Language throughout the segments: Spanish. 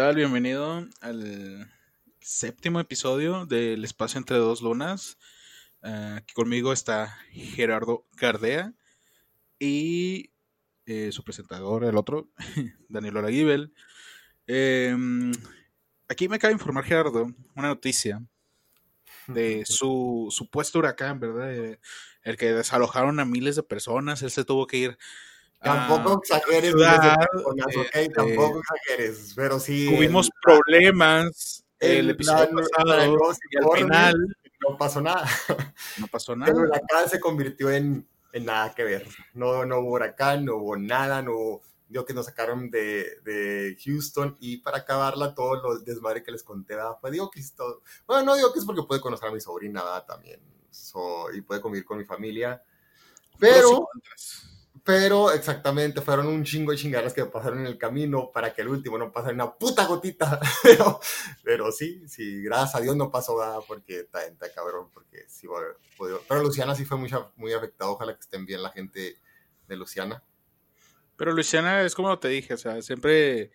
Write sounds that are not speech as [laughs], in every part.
Hola, ¿qué tal? Bienvenido al séptimo episodio del Espacio entre dos lunas. Eh, aquí conmigo está Gerardo Gardea y eh, su presentador, el otro, [laughs] Daniel Oraguibel. Em, aquí me acaba de informar Gerardo una noticia de su supuesto huracán, ¿verdad? Eh, el que desalojaron a miles de personas, él se tuvo que ir Tampoco exageres, ciudad, okay, este, tampoco exageres, pero sí. tuvimos el- problemas el, el episodio plan- pasado y al final no pasó nada. no pasó El nada. huracán se convirtió en, en nada que ver. No, no hubo huracán, no hubo nada, no. Yo que nos sacaron de, de Houston y para acabarla todo lo desmadre que les conté, ¿verdad? pues digo que es todo. Bueno, no digo que es porque puede conocer a mi sobrina ¿verdad? también so, y puede convivir con mi familia. Pero. Pero exactamente, fueron un chingo de chingadas que pasaron en el camino para que el último no pasara una puta gotita. [laughs] Pero, pero sí, sí, gracias a Dios no pasó nada porque está, está cabrón. Porque sí, pudo- pero Luciana sí fue muy, muy afectada. Ojalá que estén bien la gente de Luciana. Pero Luisiana es como te dije, o sea, siempre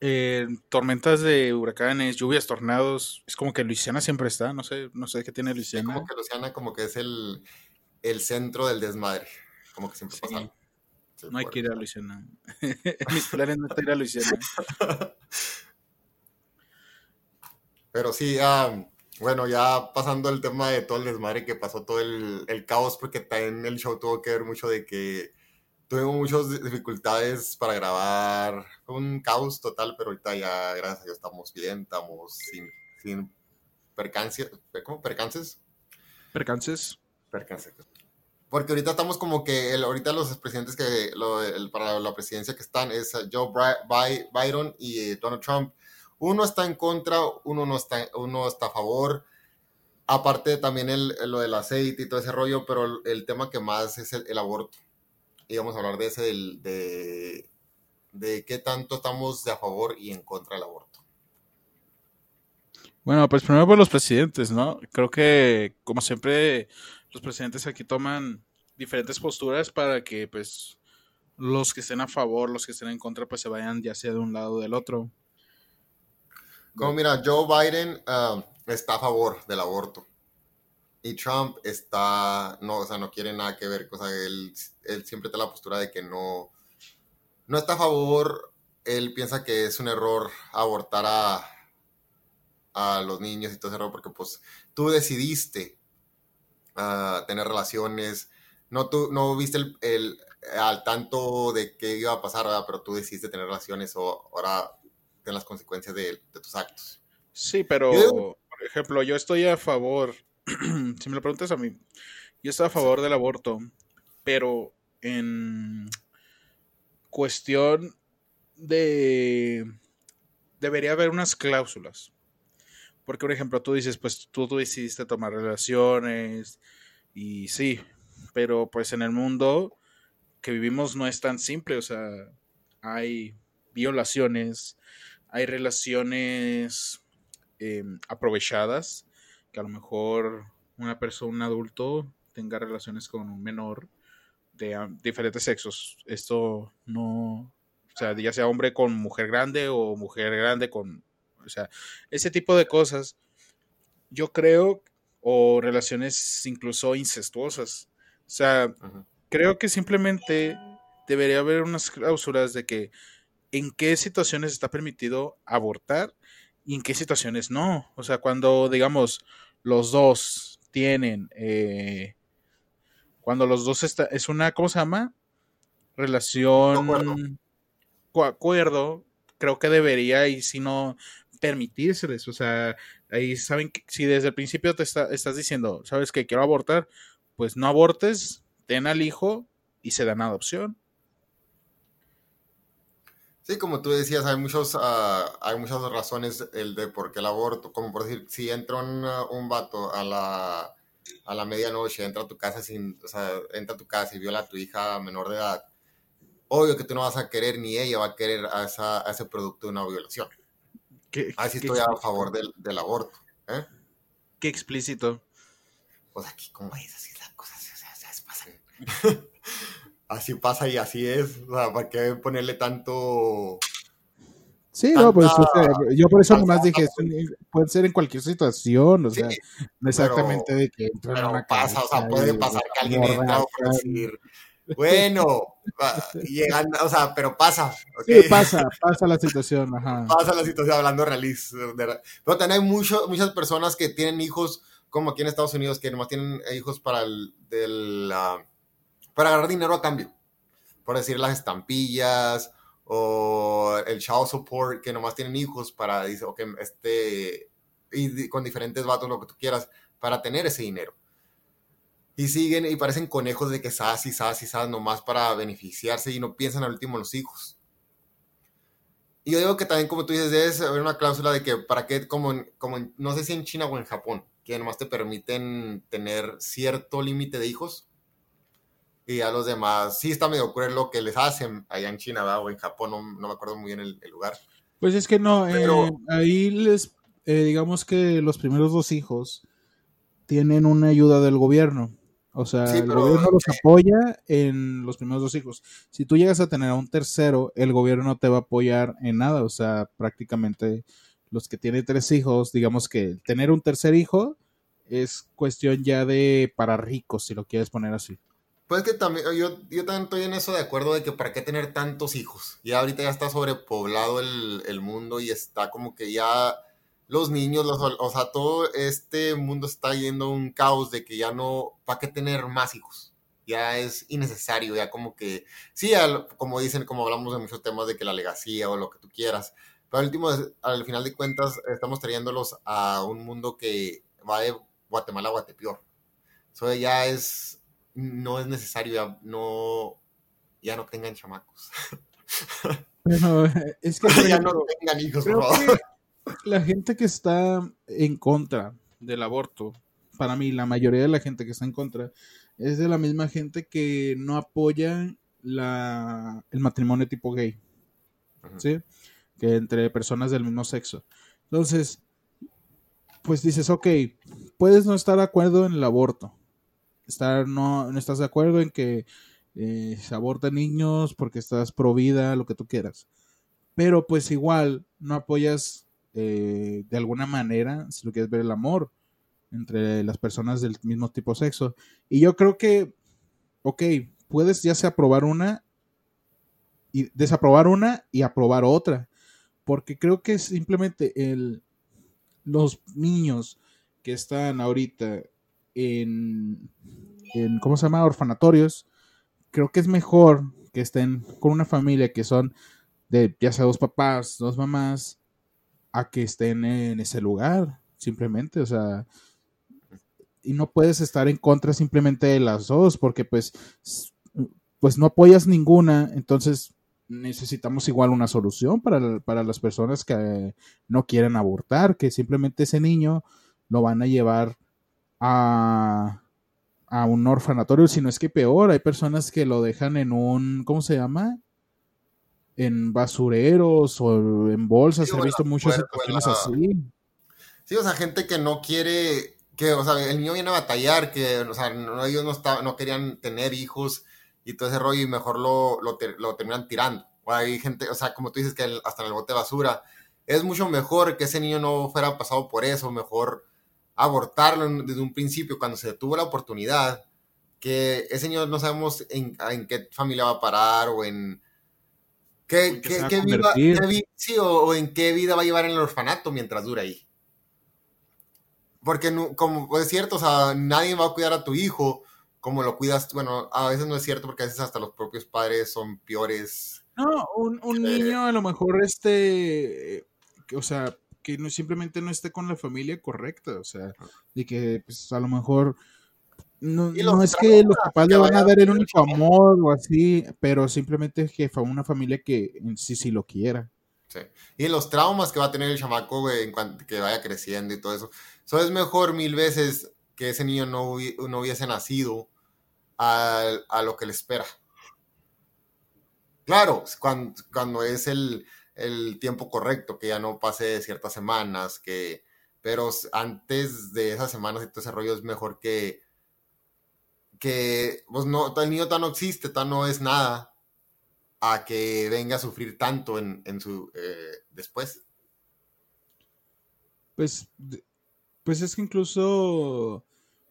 eh, tormentas de huracanes, lluvias, tornados, es como que Luisiana siempre está, no sé, no sé qué tiene Sí, Luisiana. como que Luciana como que es el, el centro del desmadre. Como que siempre Sí. pasa. Sí, No hay que ir a. Luisiana. [laughs] Mis planes no es ir a Luisiana. [laughs] Pero sí, ah, bueno, ya pasando el tema de todo el desmadre que pasó, todo el, el caos, porque también el show tuvo que ver mucho de que tuvimos muchas di- dificultades para grabar. Fue un caos total, pero ahorita ya, gracias a Dios, estamos bien, estamos sin, sin percances, ¿cómo? ¿Percances? Percances. Percances. Porque ahorita estamos como que, el, ahorita los presidentes que, lo- para la presidencia que están es eh, Joe Biden y eh, Donald Trump. Uno está en contra, uno no está, uno está a favor. Aparte también el, lo del aceite y todo ese rollo, pero el, tema que más es el aborto. Y vamos a hablar de ese, del, de, de qué tanto estamos de a favor y en contra del aborto. Bueno, pues primero por los presidentes, ¿no? Creo que, como siempre, los presidentes aquí toman diferentes posturas para que, pues, los que estén a favor, los que estén en contra, pues se vayan ya sea de un lado o del otro. Como mira, Joe Biden ah, está a favor del aborto. Y Trump está, no, o sea, no quiere nada que ver, o sea, él, él siempre está la postura de que no, no está a favor, él piensa que es un error abortar a, a los niños y todo ese error, porque pues tú decidiste tener relaciones, no, tú, no viste el, el- al tanto de qué iba a pasar, ¿verdad? pero tú decidiste tener relaciones o ahora ten las consecuencias de, de tus actos. Sí, pero, digo- por ejemplo, yo estoy a favor, [clears throat] si me lo preguntas a mí, yo estoy a favor del aborto, pero en cuestión de... Debería haber unas cláusulas. Porque, por ejemplo, tú dices, pues tú, decidiste tomar relaciones y sí, pero pues en el mundo que vivimos no es tan simple, o sea, hay violaciones, hay relaciones eh, aprovechadas, que a lo mejor una persona, un adulto, tenga relaciones con un menor de diferentes sexos. Esto no, o sea, ya sea hombre con mujer grande o mujer grande con, o sea, ese tipo de cosas, yo creo, o relaciones incluso incestuosas. O sea, creo que simplemente debería haber unas cláusulas de que en qué situaciones está permitido abortar y en qué situaciones no. O sea, cuando, digamos, los dos tienen, eh, cuando los dos está, es una, ¿cómo se llama? Relación, Acuerdo. acuerdo, creo que debería y si no permitírseles. O sea, ahí saben que si desde el principio te está- estás diciendo, sabes que quiero abortar, pues no abortes, ten al hijo y se dan adopción. Sí, como tú decías, hay muchos, ah, hay muchas razones el de por qué el aborto, como por decir, si entra un, un vato a la, a la medianoche, entra a tu casa sin, o sea, entra a tu casa y viola a tu hija menor de edad, obvio que tú no vas a querer ni ella va a querer a, esa- a ese producto de una violación. Qué, Así qué estoy a favor del, del aborto. ¿eh? Qué explícito. Pues aquí, como es, así es la cosa, así, o sea, así pasan. [laughs] así pasa y así es. O sea, ¿para qué ponerle tanto Sí, no, pues yo por eso nomás dije, puede ser en cualquier situación, o sea, no exactamente de que entra en una pasa, o sea, puede pasar que alguien entra a decir, bueno, llegando, o sea, pero pasa. Sí, pasa, pasa la situación, ajá. Pasa la situación hablando realista. Pero también hay mucho, muchas personas que tienen hijos, como aquí en Estados Unidos, que nomás tienen hijos para el, del, para agarrar dinero a cambio. Por decir las estampillas o el child support, que nomás tienen hijos para, dice, ok, este, y con diferentes vatos, lo que tú quieras, para tener ese dinero. Y siguen y parecen conejos de que sas y sas y sas nomás para beneficiarse y no piensan al último los hijos. Y yo digo que también, como tú dices, debe haber una cláusula de que para qué, como, como no sé si en China o en Japón, que nomás te permiten tener cierto límite de hijos y a los demás sí está medio cruel lo que les hacen allá en China o en Japón, no, me acuerdo muy bien el, lugar. Pues es que no, eh, ahí les, eh, digamos que los primeros dos hijos tienen una ayuda del gobierno. O sea, el gobierno los apoya en los primeros dos hijos. Si tú llegas a tener a un tercero, el gobierno no te va a apoyar en nada. O sea, prácticamente los que tienen tres hijos, digamos que tener un tercer hijo es cuestión ya de para ricos, si lo quieres poner así. Pues que también, yo, yo también estoy en eso de acuerdo de que para qué tener tantos hijos. Ya ahorita ya está sobrepoblado el, el mundo y está como que ya los niños, los, o sea, todo este mundo está yendo a un caos de que ya no, ¿para qué tener más hijos? Ya es innecesario, ya como que, sí, como dicen, como hablamos de muchos temas de que la legacía o lo que tú quieras, pero al último, al final de cuentas, estamos trayéndolos a un mundo que va de Guatemala a Guatepeor. Eso ya es no es necesario, ya no, ya no tengan chamacos. [laughs] Pero es que [laughs] ya no tengan hijos, por favor. La gente que está en contra del aborto, para mí, la mayoría de la gente que está en contra, es de la misma gente que no apoya la, el matrimonio tipo gay. ¿Sí? Que entre personas del mismo sexo. Entonces, pues dices, ok, puedes no estar de acuerdo en el aborto, estar no, no estás de acuerdo en que eh, se aborten niños porque estás pro vida, lo que tú quieras. Pero pues igual no apoyas eh, de alguna manera, si lo quieres ver, el amor entre las personas del mismo tipo sexo. Y yo creo que, ok, puedes ya sea aprobar una y desaprobar una y aprobar otra. Porque creo que simplemente el, los niños que están ahorita en, ¿cómo se llama? Orfanatorios, creo que es mejor que estén con una familia que son de ya sea dos papás, dos mamás, a que estén en ese lugar, simplemente, o sea, y no puedes estar en contra simplemente de las dos, porque pues, pues no apoyas ninguna, entonces necesitamos igual una solución para, para las personas que no quieren abortar, que simplemente ese niño lo van a llevar a, un orfanatorio, sino es que peor, hay personas que lo dejan en un, ¿cómo se llama? En basureros o en bolsas, he visto muchas situaciones así. Sí, o sea, gente que no quiere, que, o sea, el niño viene a batallar, que, o sea, no, ellos no, está, no querían tener hijos y todo ese rollo y mejor lo, lo, terminan tirando. O hay gente, o sea, como tú dices, que hasta en el bote de basura. Es mucho mejor que ese niño no fuera pasado por eso, mejor abortarlo desde un principio cuando se tuvo la oportunidad, que ese señor no sabemos en, qué familia va a parar o en qué, vida, sí, o, en qué vida va a llevar en el orfanato mientras dura ahí. Porque como es cierto, o sea, nadie va a cuidar a tu hijo como lo cuidas, bueno, a veces no es cierto porque a veces hasta los propios padres son peores. No, un, un niño a lo mejor este, o sea, que no, simplemente no esté con la familia correcta, o sea, de que pues a lo mejor no, es que los papás le van a dar el único amor o así, pero simplemente que fue una familia que en sí sí lo quiera. Sí. Y los traumas que va a tener el chamaco, en cuanto que vaya creciendo y todo eso. Eso es mejor mil veces que ese niño no, no hubiese nacido a, a, lo que le espera. Claro, cuando, cuando es el, el tiempo correcto, que ya no pase ciertas semanas, que, pero antes de esas semanas y todo ese rollo es mejor que, que, pues no, el niño tan no existe, tan no es nada, a que venga a sufrir tanto en, su eh, después. Pues, pues es que incluso,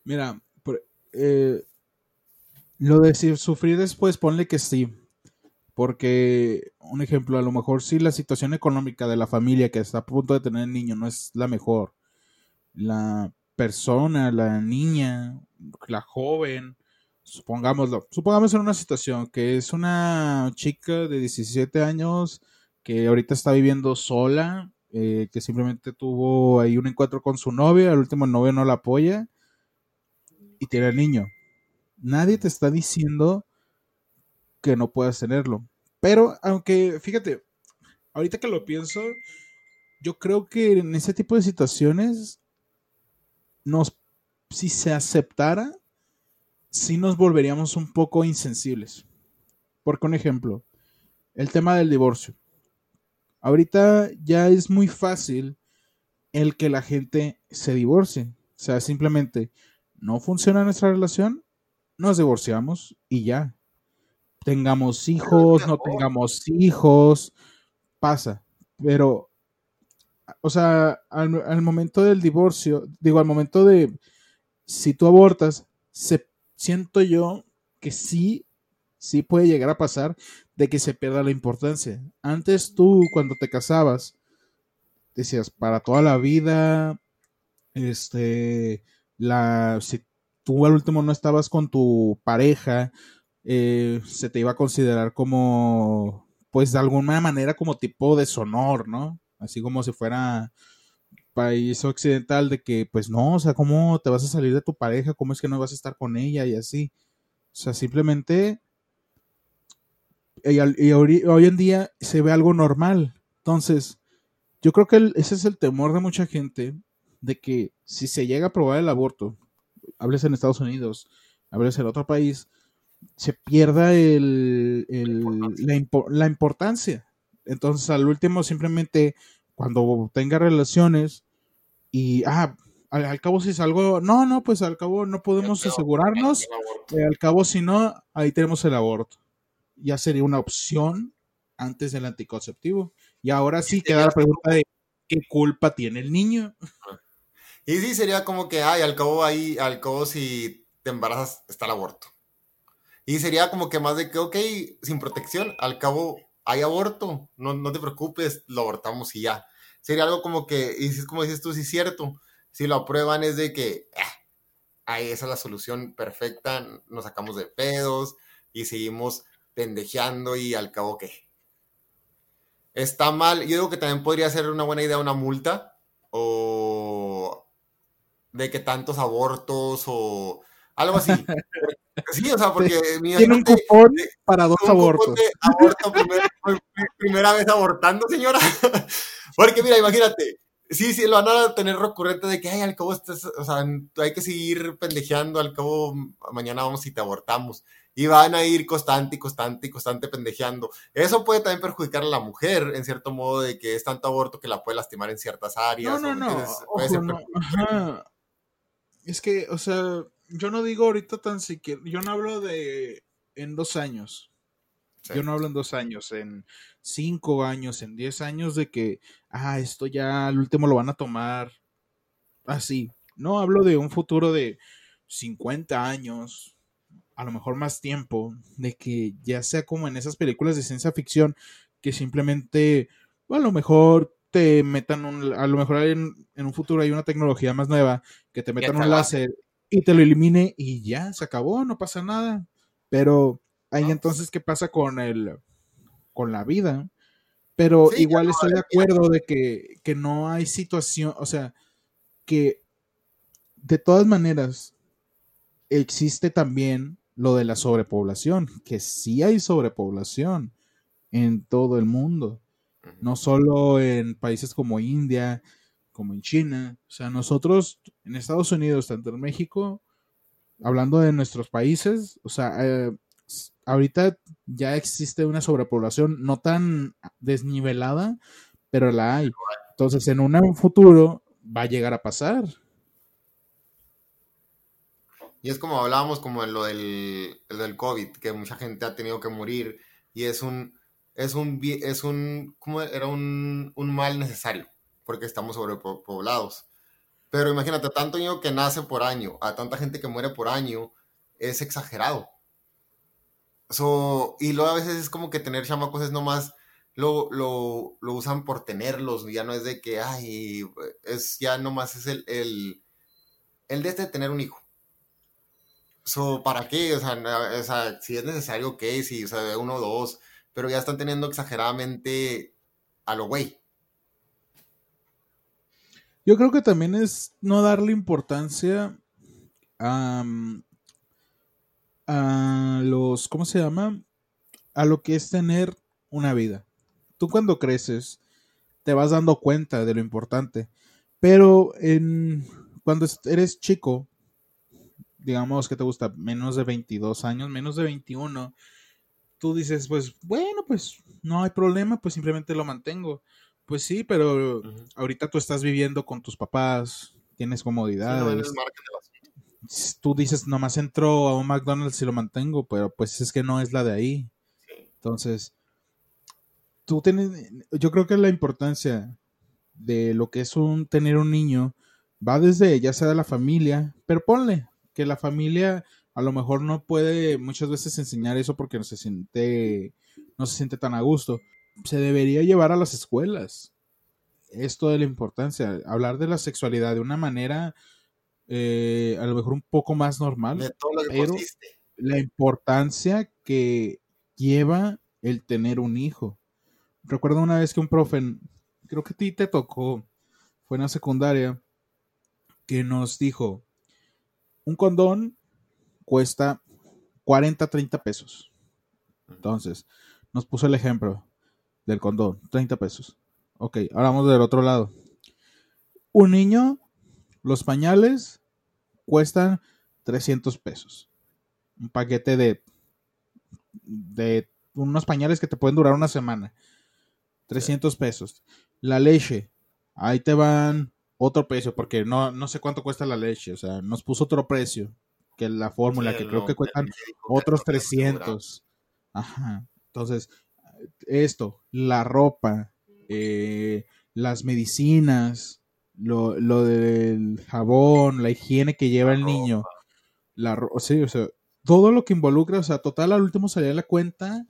mira, eh, lo de sufrir después, ponle que sí. Porque, un ejemplo, a lo mejor si la situación económica de la familia que está a punto de tener el niño no es la mejor. La persona, la niña, la joven, supongámoslo, supongamos en una situación que es una chica de 17 años que ahorita está viviendo sola, eh, que simplemente tuvo ahí un encuentro con su novia, el último novio no la apoya y tiene el niño. Nadie te está diciendo que no puedas tenerlo. Pero, aunque, fíjate, ahorita que lo pienso, yo creo que en ese tipo de situaciones, nos, si se aceptara, sí nos volveríamos un poco insensibles. Porque un ejemplo, el tema del divorcio. Ahorita ya es muy fácil el que la gente se divorcie. O sea, simplemente no funciona nuestra relación, nos divorciamos y ya. Tengamos hijos, no tengamos hijos, pasa. Pero, o sea, al, momento del divorcio, digo, al momento de, si tú abortas, se, siento yo que sí, sí puede llegar a pasar de que se pierda la importancia. Antes tú, cuando te casabas, decías, para toda la vida, este, la, si tú al último no estabas con tu pareja, eh, se te iba a considerar como, pues de alguna manera como tipo deshonor, ¿no? Así como si fuera país occidental de que, pues no, o sea, ¿cómo te vas a salir de tu pareja? ¿Cómo es que no vas a estar con ella? Y así. O sea, simplemente... Y, hoy en día se ve algo normal. Entonces, yo creo que ese es el temor de mucha gente, de que si se llega a probar el aborto, hables en Estados Unidos, hables en otro país, se pierda el, la, importancia. Entonces, al último, simplemente cuando tenga relaciones y, ah, al, cabo si es algo, no, no, pues al cabo no podemos asegurarnos, eh, al cabo si no, ahí tenemos el aborto. Ya sería una opción antes del anticonceptivo. Y ahora sí queda la pregunta de qué culpa tiene el niño. Y sí, sería como que, ay, al cabo ahí, al cabo si te embarazas está el aborto. Y sería como que más de que, ok, sin protección, al cabo hay aborto, no, no te preocupes, lo abortamos y ya. Sería algo como que, y es como dices tú, sí es cierto, si lo aprueban es de que, ah, ahí esa es la solución perfecta, nos sacamos de pedos y seguimos pendejeando y al cabo que está mal. Yo digo que también podría ser una buena idea una multa o de que tantos abortos o algo así. [laughs] Sí, o sea, porque tiene un cupón para dos abortos. Aborto primera vez abortando, señora. [laughs] porque mira, imagínate, sí, sí, lo van a tener recurrente de que, ay, al cabo, o sea, hay que seguir pendejeando, al cabo, mañana vamos y te abortamos. Y van a ir constante y constante y constante pendejeando. Eso puede también perjudicar a la mujer, en cierto modo, de que es tanto aborto que la puede lastimar en ciertas áreas. No, no, no. Es que, o sea, yo no digo ahorita tan siquiera, yo no hablo de en dos años. Yo no hablo en dos años, en cinco años, en diez años de que, ah, esto ya al último lo van a tomar así. No hablo de un futuro de 50 años, a lo mejor más tiempo, de que ya sea como en esas películas de ciencia ficción, que simplemente, a lo mejor te metan un, a lo mejor en, en un futuro hay una tecnología más nueva, que te metan un láser y te lo elimine y ya, se acabó, no pasa nada. Pero ahí entonces, ¿qué pasa con el con la vida? Pero igual estoy de acuerdo de que, que no hay situación, o sea, que de todas maneras existe también lo de la sobrepoblación, que sí hay sobrepoblación en todo el mundo, no solo en países como India, como en China. O sea, nosotros en Estados Unidos, tanto en México, hablando de nuestros países, o sea, eh, ahorita ya existe una sobrepoblación no tan desnivelada, pero la hay. Entonces, en un futuro va a llegar a pasar. Y es como hablábamos como en lo del, del COVID, que mucha gente ha tenido que morir y es un es un, es un, ¿cómo era? Un, un mal necesario, porque estamos sobrepoblados. Pero imagínate, tanto niño que nace por año, a tanta gente que muere por año, es exagerado. So, y luego a veces es como que tener chamacos es nomás, lo, lo, lo usan por tenerlos, ya no es de que, ay, es ya nomás es el, el, el de este tener un hijo. So, ¿para qué? O sea, o sea, si es necesario, ¿qué? Si, o sea, uno o dos, pero ya están teniendo exageradamente a lo güey. Yo creo que también es no darle importancia a, a los, ¿cómo se llama? A lo que es tener una vida. Tú cuando creces te vas dando cuenta de lo importante, pero en, cuando eres chico, digamos que te gusta menos de 22 años, menos de 21, tú dices, pues bueno, pues no hay problema, pues simplemente lo mantengo. Pues sí, pero ahorita tú estás viviendo con tus papás, tienes comodidades tú dices, nomás entro a un McDonald's y lo mantengo, pero pues es que no es la de ahí. Entonces, tú tienes, yo creo que la importancia de lo que es un tener un niño va desde ya sea de la familia, pero ponle que la familia a lo mejor no puede muchas veces enseñar eso porque no se siente no se siente tan a gusto. Se debería llevar a las escuelas esto de la importancia, hablar de la sexualidad de una manera eh, a lo mejor un poco más normal, pero la importancia que lleva el tener un hijo. Recuerdo una vez que un profe, creo que a ti te tocó, fue en la secundaria, que nos dijo, un condón cuesta 40, 30 pesos. Entonces, nos puso el ejemplo del condón, 30 pesos. Ok, ahora vamos del otro lado. Un niño los pañales cuestan 300 pesos. Un paquete de, de unos pañales que te pueden durar una semana. 300 pesos. La leche, ahí te van otro precio, porque no, no sé cuánto cuesta la leche. O sea, nos puso otro precio que la fórmula, que creo que cuestan otros 300. Ajá. Entonces, esto, la ropa, eh, las medicinas, lo, lo del jabón, la higiene que lleva el niño, la sí, o sea, todo lo que involucra, o sea, total al último salía la cuenta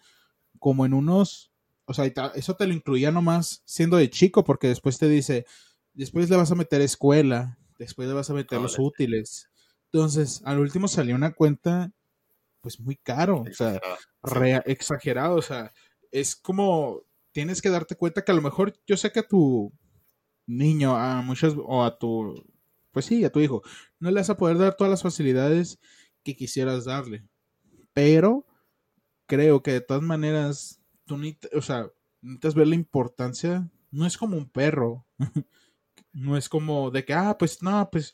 como en unos, o sea, eso te lo incluía nomás siendo de chico, porque después te dice, después le vas a meter escuela, después le vas a meter los útiles. Entonces, al último salió una cuenta, pues muy caro, o sea, exagerado, o sea, es como, tienes que darte cuenta que a lo mejor, yo sé que tu, niño, a muchos, o a tu, pues sí, a tu hijo, no le vas a poder dar todas las facilidades que quisieras darle. Pero creo que de todas maneras, tú o sea, necesitas ver la importancia. No es como un perro. [laughs] no es como de que, ah, pues no, pues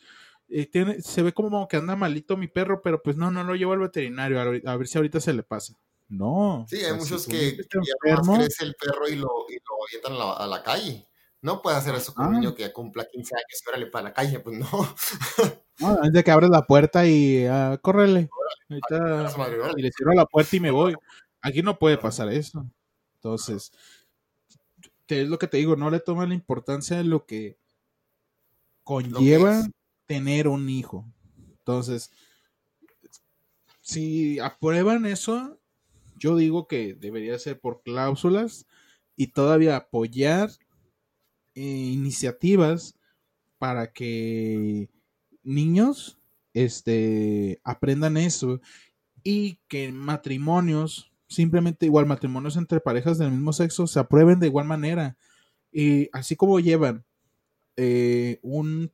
eh, tiene, se ve como que anda malito mi perro, pero pues no, no lo llevo al veterinario a, ver si ahorita se le pasa. No. Sí, hay muchos que, ya crece el perro y lo, y lo avientan a la calle. No puede hacer eso con un niño ah. que ya cumpla 15 años, órale para la calle, pues no. no es de que abres la puerta y uh, córrele. Ahorita, y le cierro la puerta y me voy. Aquí no puede pasar eso. Entonces, es lo que te digo, no le toma la importancia de lo que conlleva tener un hijo. Entonces, si aprueban eso, yo digo que debería ser por cláusulas y todavía apoyar eh, iniciativas para que niños este, aprendan eso y que matrimonios, simplemente igual matrimonios entre parejas del mismo sexo, se aprueben de igual manera. Y así como llevan eh, un,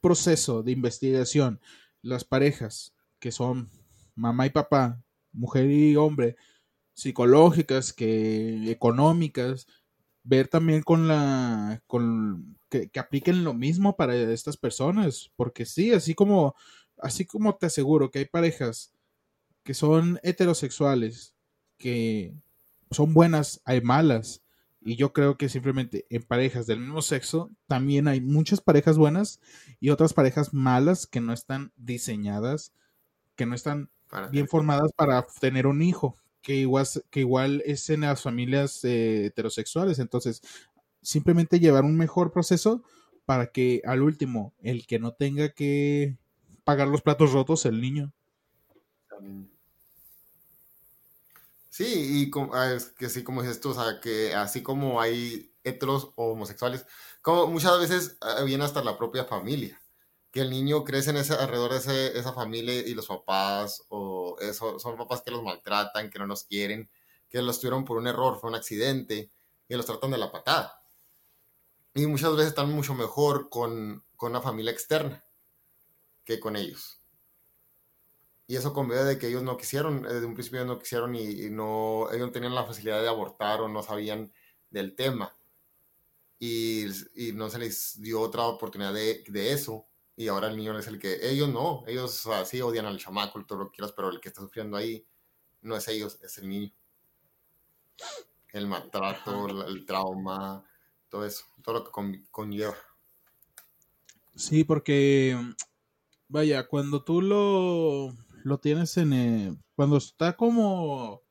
proceso de investigación las parejas que son mamá y papá, mujer y hombre, psicológicas, que económicas, ver también con la, con, que, apliquen lo mismo para estas personas, porque sí, así como, así como te aseguro que hay parejas que son heterosexuales, que son buenas, hay malas, y yo creo que simplemente en parejas del mismo sexo también hay muchas parejas buenas y otras parejas malas que no están diseñadas, que no están bien formadas para tener un hijo. que igual, que igual es en las familias eh, heterosexuales. Entonces, simplemente llevar un mejor proceso para que al último, el que no tenga que pagar los platos rotos, el niño. Sí, y como, ah, es que sí, como dices tú, o sea, que así como hay heteros o homosexuales, como muchas veces ah, viene hasta la propia familia, que el niño crece en ese, alrededor de esa familia y los papás, o eso, son papás que los maltratan, que no los quieren, que los tuvieron por un error, fue un accidente, y los tratan de la patada. Y muchas veces están mucho mejor con, con una familia externa que con ellos. Y eso con de que ellos no quisieron, desde un principio no quisieron y, no, ellos no tenían la facilidad de abortar o no sabían del tema. Y, y no se les dio otra oportunidad de, de, eso. Y ahora el niño es el que, ellos no, ellos así odian al chamaco, todo lo que quieras, pero el que está sufriendo ahí no es ellos, es el niño. El maltrato, el, trauma, todo eso, todo lo que conlleva. Sí, porque, vaya, cuando tú lo lo tienes en... Eh, cuando está como...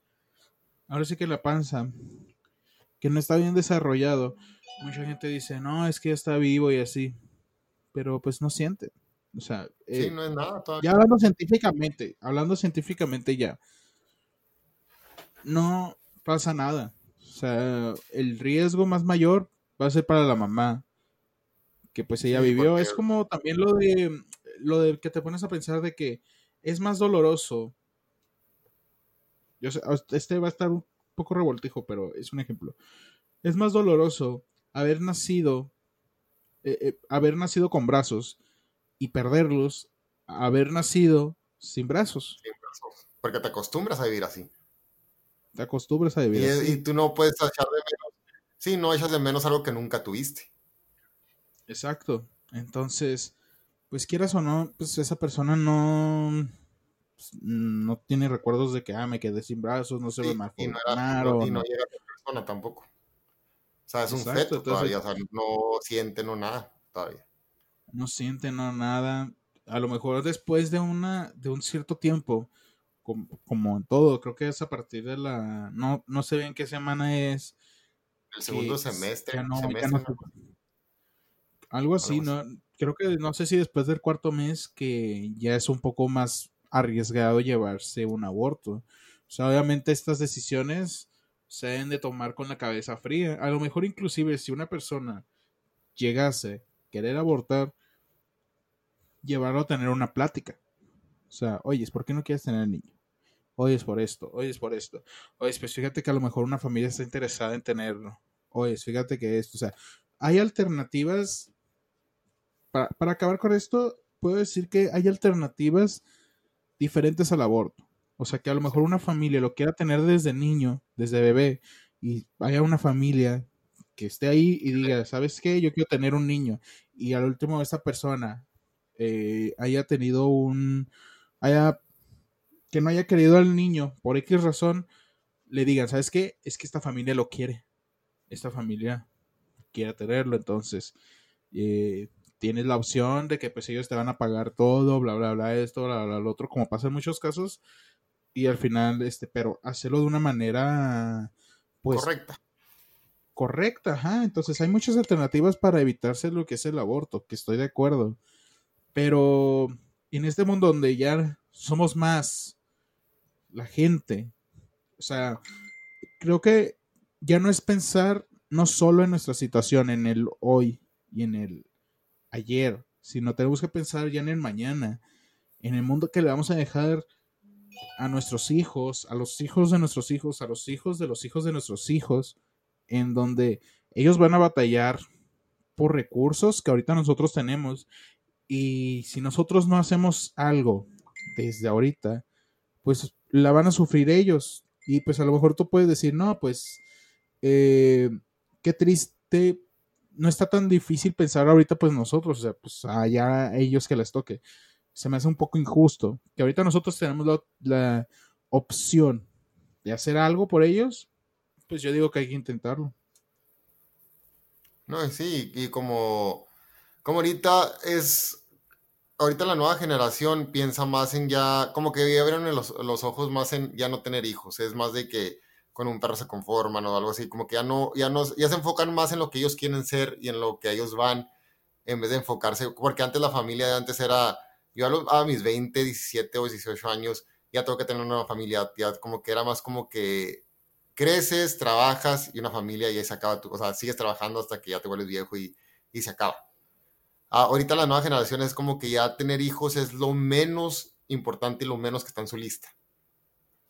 Ahora sí que la panza, que no está bien desarrollado, mucha gente dice, no, es que ya está vivo y así, pero pues no siente. O sea, sí, eh, no es nada. Ya hablando científicamente, hablando científicamente ya, no pasa nada. O sea, el riesgo más mayor va a ser para la mamá, que pues ella vivió. Es como también lo de, lo de que te pones a pensar de que es más doloroso. Yo sé, este va a estar un poco revoltijo, pero es un ejemplo. Es más doloroso haber nacido, eh, eh, haber nacido con brazos y perderlos, haber nacido sin brazos. Sin brazos. Porque te acostumbras a vivir así. Te acostumbras a vivir y, así. Y tú no puedes echar de menos. Sí, no echas de menos algo que nunca tuviste. Exacto. Entonces, pues quieras o no, pues esa persona no no tiene recuerdos de que ah, me quedé sin brazos, no se ve mal y no, no, y no llega a persona tampoco. O sea, es un feto todavía, o sea, no siente no nada todavía. No siente no nada. A lo mejor después de una de un cierto tiempo, como, en todo, creo que es a partir de la no no sé bien qué semana es el segundo semestre, algo así, ¿no? creo que no sé si después del cuarto mes que ya es un poco más arriesgado llevarse un aborto. O sea, obviamente estas decisiones se deben de tomar con la cabeza fría. A lo mejor inclusive si una persona llegase a querer abortar, llevarlo a tener una plática. O sea, oye, ¿por qué no quieres tener el niño? Oye, es por esto, oye, es por esto. Oye, pues fíjate que a lo mejor una familia está interesada en tenerlo. Oye, fíjate que esto, o sea, hay alternativas para, acabar con esto, puedo decir que hay alternativas diferentes al aborto. O sea, que a lo mejor una familia lo quiera tener desde niño, desde bebé, y haya una familia que esté ahí y diga, ¿sabes qué? Yo quiero tener un niño. Y al último esa persona eh, haya tenido un... haya... que no haya querido al niño por X razón, le digan, ¿sabes qué? Es que esta familia lo quiere. Esta familia quiere tenerlo, entonces... Eh, tienes la opción de que pues ellos te van a pagar todo, bla, bla, bla, esto, bla, bla, lo otro, como pasa en muchos casos. Y al final, este, pero hacerlo de una manera, pues... Correcta. Correcta, ajá. Entonces hay muchas alternativas para evitarse lo que es el aborto, que estoy de acuerdo. Pero en este mundo donde ya somos más la gente, o sea, creo que ya no es pensar no solo en nuestra situación, en el hoy y en el ayer, sino tenemos que pensar ya en el mañana, en el mundo que le vamos a dejar a nuestros hijos, a los hijos de nuestros hijos, a los hijos de los hijos de nuestros hijos, en donde ellos van a batallar por recursos que ahorita nosotros tenemos. Y si nosotros no hacemos algo desde ahorita, pues la van a sufrir ellos. Y pues a lo mejor tú puedes decir, no, pues eh, qué triste no está tan difícil pensar ahorita, pues nosotros, o sea, pues allá ellos que les toque. Se me hace un poco injusto que ahorita nosotros tenemos la, opción de hacer algo por ellos, pues yo digo que hay que intentarlo. No, sí, y como, como ahorita es, ahorita la nueva generación piensa más en ya, como que ya abrieron los, los, ojos más en ya no tener hijos, es más de que con un perro se conforman o algo así, como que ya no, ya no, ya se enfocan más en lo que ellos quieren ser y en lo que ellos van, en vez de enfocarse, porque antes la familia de antes era, yo a, mis 20, 17 o 18 años, ya tengo que tener una familia, ya como que era más como que creces, trabajas y una familia y ahí se acaba, tu, o sea, sigues trabajando hasta que ya te vuelves viejo y, y se acaba. Ah, ahorita la nueva generación es como que ya tener hijos es lo menos importante y lo menos que está en su lista.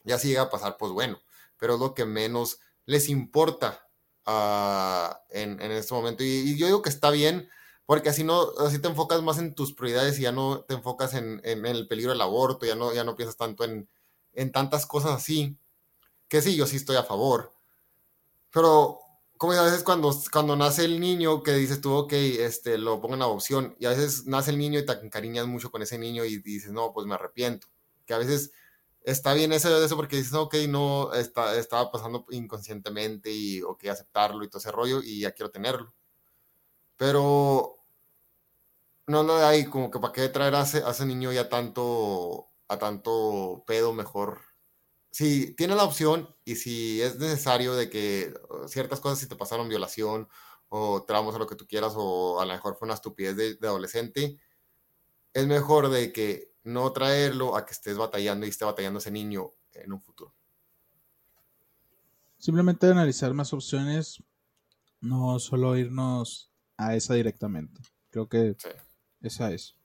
Ya si llega a pasar, pues bueno, pero es lo que menos les importa ah, en, en, este momento. Y, yo digo que está bien, porque así no, así te enfocas más en tus prioridades y ya no te enfocas en, en el peligro del aborto, ya no, ya no piensas tanto en, en tantas cosas así. Que sí, yo sí estoy a favor. Pero como a veces cuando, cuando nace el niño que dices tú, ok, este, lo pongo en adopción, y a veces nace el niño y te encariñas mucho con ese niño y dices, no, pues me arrepiento. Que a veces está bien eso, eso porque dices, ok, no, está, estaba pasando inconscientemente y, ok, aceptarlo y todo ese rollo y ya quiero tenerlo. Pero no de ahí, como que para qué traer a ese, a ese niño ya tanto, a tanto pedo mejor si tiene la opción y si es necesario de que ciertas cosas, si te pasaron violación o tramos o lo que tú quieras, o a lo mejor fue una estupidez de, adolescente, es mejor de que no traerlo a que estés batallando y esté batallando ese niño en un futuro. Simplemente analizar más opciones, no solo irnos a esa directamente. Creo que esa es.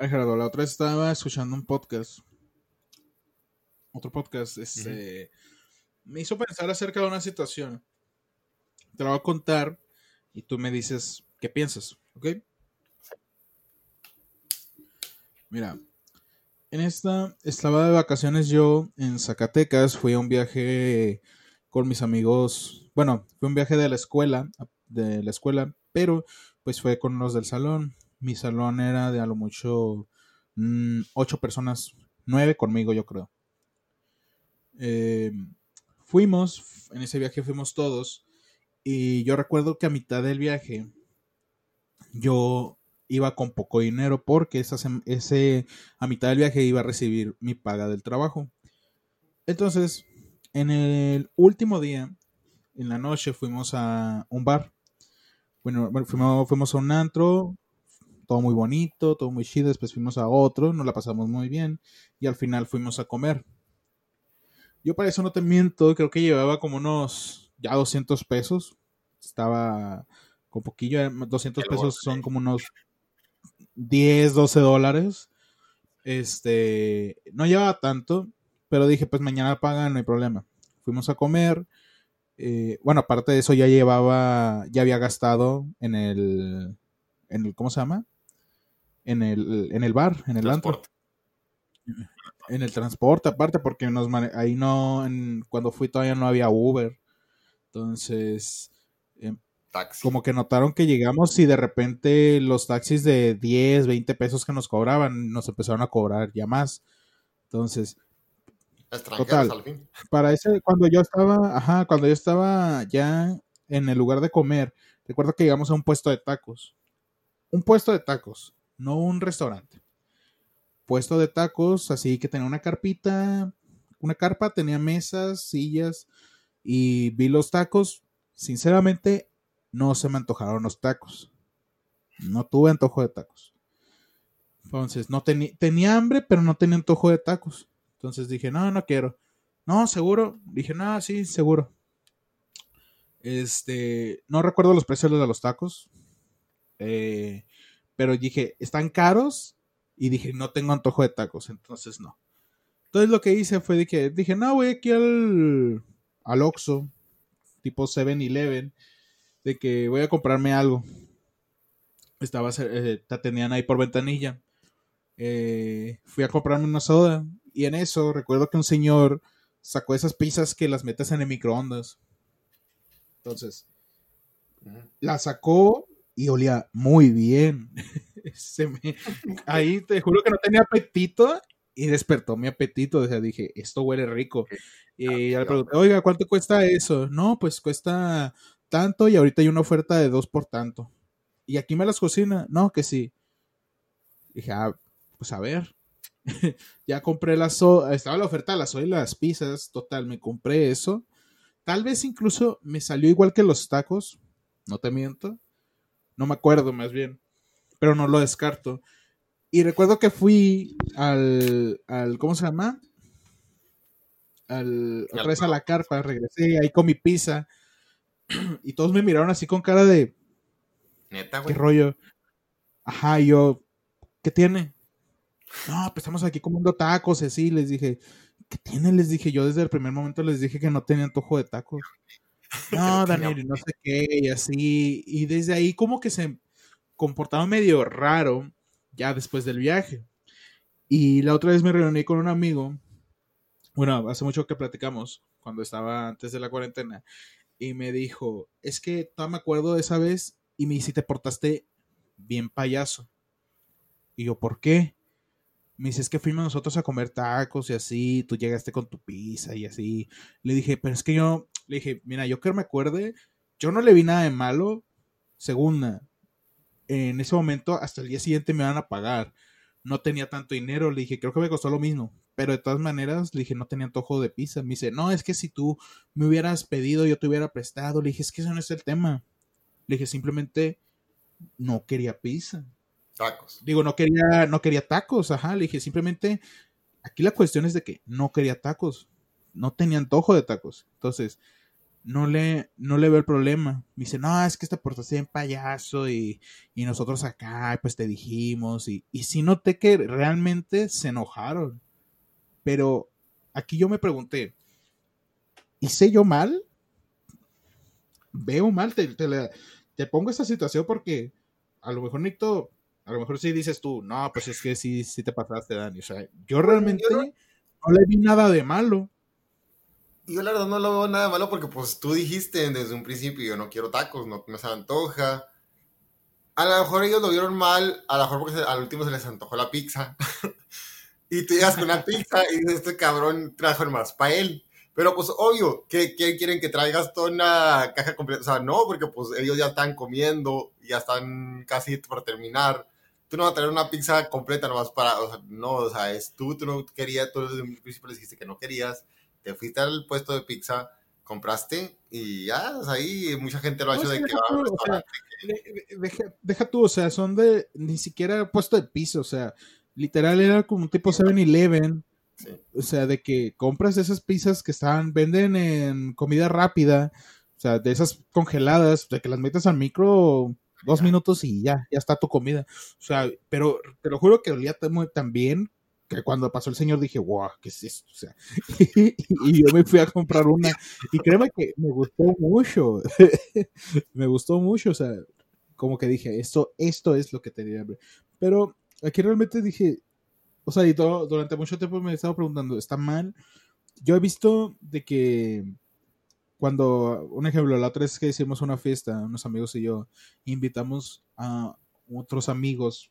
Ay, Gerardo, la otra vez estaba escuchando un podcast. Otro podcast, este. Me hizo pensar acerca de una situación. Te la voy a contar y tú me dices qué piensas, ¿ok? Mira, en esta estaba de vacaciones yo en Zacatecas, fui a un viaje con mis amigos, bueno, fue un viaje de la escuela, de la escuela, pero pues fue con los del salón mi salón era de a lo mucho mm, ocho personas, nueve conmigo yo creo. Eh, fuimos, en ese viaje fuimos todos, y yo recuerdo que a mitad del viaje yo iba con poco dinero porque esa, ese, a mitad del viaje iba a recibir mi paga del trabajo. Entonces, en el último día, en la noche, fuimos a un bar. Bueno, fuimos, fuimos a un antro, todo muy bonito, todo muy chido. Después fuimos a otro, nos la pasamos muy bien y al final fuimos a comer. Yo para eso no te miento, creo que llevaba como unos ya 200 pesos. Estaba con poquillo, 200 pesos son como unos 10, 12 dólares. Este, no llevaba tanto, pero dije, pues mañana pagan, no hay problema. Fuimos a comer. Eh, bueno, aparte de eso ya llevaba, ya había gastado en el, en el, ¿cómo se llama? en el, en el bar, en el transporte. En el transporte, aparte, porque nos ahí no, cuando fui todavía no había Uber. Entonces, como que notaron que llegamos y de repente los taxis de 10, 20 pesos que nos cobraban, nos empezaron a cobrar ya más. Entonces, total, para ese, cuando yo estaba, ajá, cuando yo estaba ya en el lugar de comer, recuerdo que llegamos a un puesto de tacos. Un puesto de tacos no un restaurante. Puesto de tacos, así que tenía una carpita, una carpa, tenía mesas, sillas y vi los tacos. Sinceramente, no se me antojaron los tacos. No tuve antojo de tacos. Entonces, no tenía hambre, pero no tenía antojo de tacos. Entonces dije, no, no quiero. No, seguro. Dije, no, sí, seguro. Este, no recuerdo los precios de los tacos. Eh, pero dije, están caros y dije, no tengo antojo de tacos, entonces no. Entonces lo que hice fue que dije, no, voy aquí al, al Oxxo, tipo 7-Eleven, de que voy a comprarme algo. Estaba, eh, te tenían ahí por ventanilla. Eh, fui a comprarme una soda y en eso recuerdo que un señor sacó esas pizzas que las metes en el microondas. Entonces, la sacó y olía muy bien. [laughs] ahí te juro que no tenía apetito y despertó mi apetito. O sea, dije, esto huele rico. Y le pregunté, oiga, ¿cuánto cuesta eso? No, pues cuesta tanto y ahorita hay una oferta de dos por tanto. ¿Y aquí me las cocina? No, que sí. Dije, ah, pues a ver. [laughs] ya compré la soda, estaba la oferta de la soda y las pizzas, total, me compré eso. Tal vez incluso me salió igual que los tacos, no te miento. No me acuerdo más bien, pero no lo descarto. Y recuerdo que fui al, al ¿cómo se llama? Al, otra vez a la carpa, regresé ahí con mi pizza. [clears throat] Y todos me miraron así con cara de. Neta, güey. ¿Qué rollo? Ajá, yo. ¿Qué tiene? No, pues estamos aquí comiendo tacos, así. Les dije, ¿qué tiene? Les dije, yo desde el primer momento les dije que no tenía antojo de tacos. [laughs] No, Daniel, no sé qué, y así. Y desde ahí, como que se comportaron medio raro ya después del viaje. Y la otra vez me reuní con un amigo, bueno, hace mucho que platicamos, cuando estaba antes de la cuarentena, y me dijo, es que no me acuerdo de esa vez y me dice, te portaste bien payaso. Y yo, ¿por qué? Me dice, es que fuimos nosotros a comer tacos y así, tú llegaste con tu pizza y así. Le dije, pero es que yo, le dije, mira, yo que me acuerde, yo no le vi nada de malo. Segunda, en ese momento, hasta el día siguiente me van a pagar. No tenía tanto dinero, le dije, creo que me costó lo mismo. Pero de todas maneras, le dije, no tenía antojo de pizza. Me dice, no, es que si tú me hubieras pedido, yo te hubiera prestado. Le dije, es que eso no es el tema. Le dije, simplemente no quería pizza. Tacos. Digo, no quería, no quería tacos, ajá. Le dije, simplemente, aquí la cuestión es de que no quería tacos. No tenía antojo de tacos. Entonces, no le, no le veo el problema. Me dice, no, es que esta portación en payaso y, y, nosotros acá, pues te dijimos. Y, y sí noté que realmente se enojaron. Pero aquí yo me pregunté, ¿hice yo mal? Veo mal, te, te, te pongo esta situación porque a lo mejor Nicto, a lo mejor sí dices tú, no, pues es que sí, sí te pasaste, Dani. O sea, yo realmente no le vi nada de malo yo la verdad no lo veo nada malo porque pues tú dijiste desde un principio yo no quiero tacos, no me se antoja. A lo mejor ellos lo vieron mal, a lo mejor porque al último se les antojó la pizza. [laughs] y tú llegas con una pizza y dices, este cabrón trajo el más para él. Pero pues obvio, ¿qué, quieren que traigas toda una caja completa? O sea, no, porque pues ellos ya están comiendo, ya están casi por terminar. Tú no vas a traer una pizza completa nomás para, o sea, no, o sea, es tú, tú no querías, tú desde un principio les dijiste que no querías te fuiste al puesto de pizza, compraste y ya, ahí mucha gente lo ha hecho de que va deja, tú, o sea, son de ni siquiera puesto de piso, o sea, literal era como un tipo 7-Eleven. O sea, de que compras esas pizzas que están, venden en comida rápida, o sea, de esas congeladas, de que las metes al micro dos minutos y ya, ya está tu comida. O sea, pero te lo juro que olía tan bien que cuando pasó el señor dije, wow, ¿qué es esto? O sea, [laughs] y, yo me fui a comprar una y créeme que me gustó mucho, [laughs] me gustó mucho, o sea, como que dije, esto, esto es lo que tenía hambre. Pero aquí realmente dije, o sea, y todo, durante mucho tiempo me he estado preguntando, ¿está mal? Yo he visto de que cuando, un ejemplo, la otra vez que hicimos una fiesta, unos amigos y yo, invitamos a otros amigos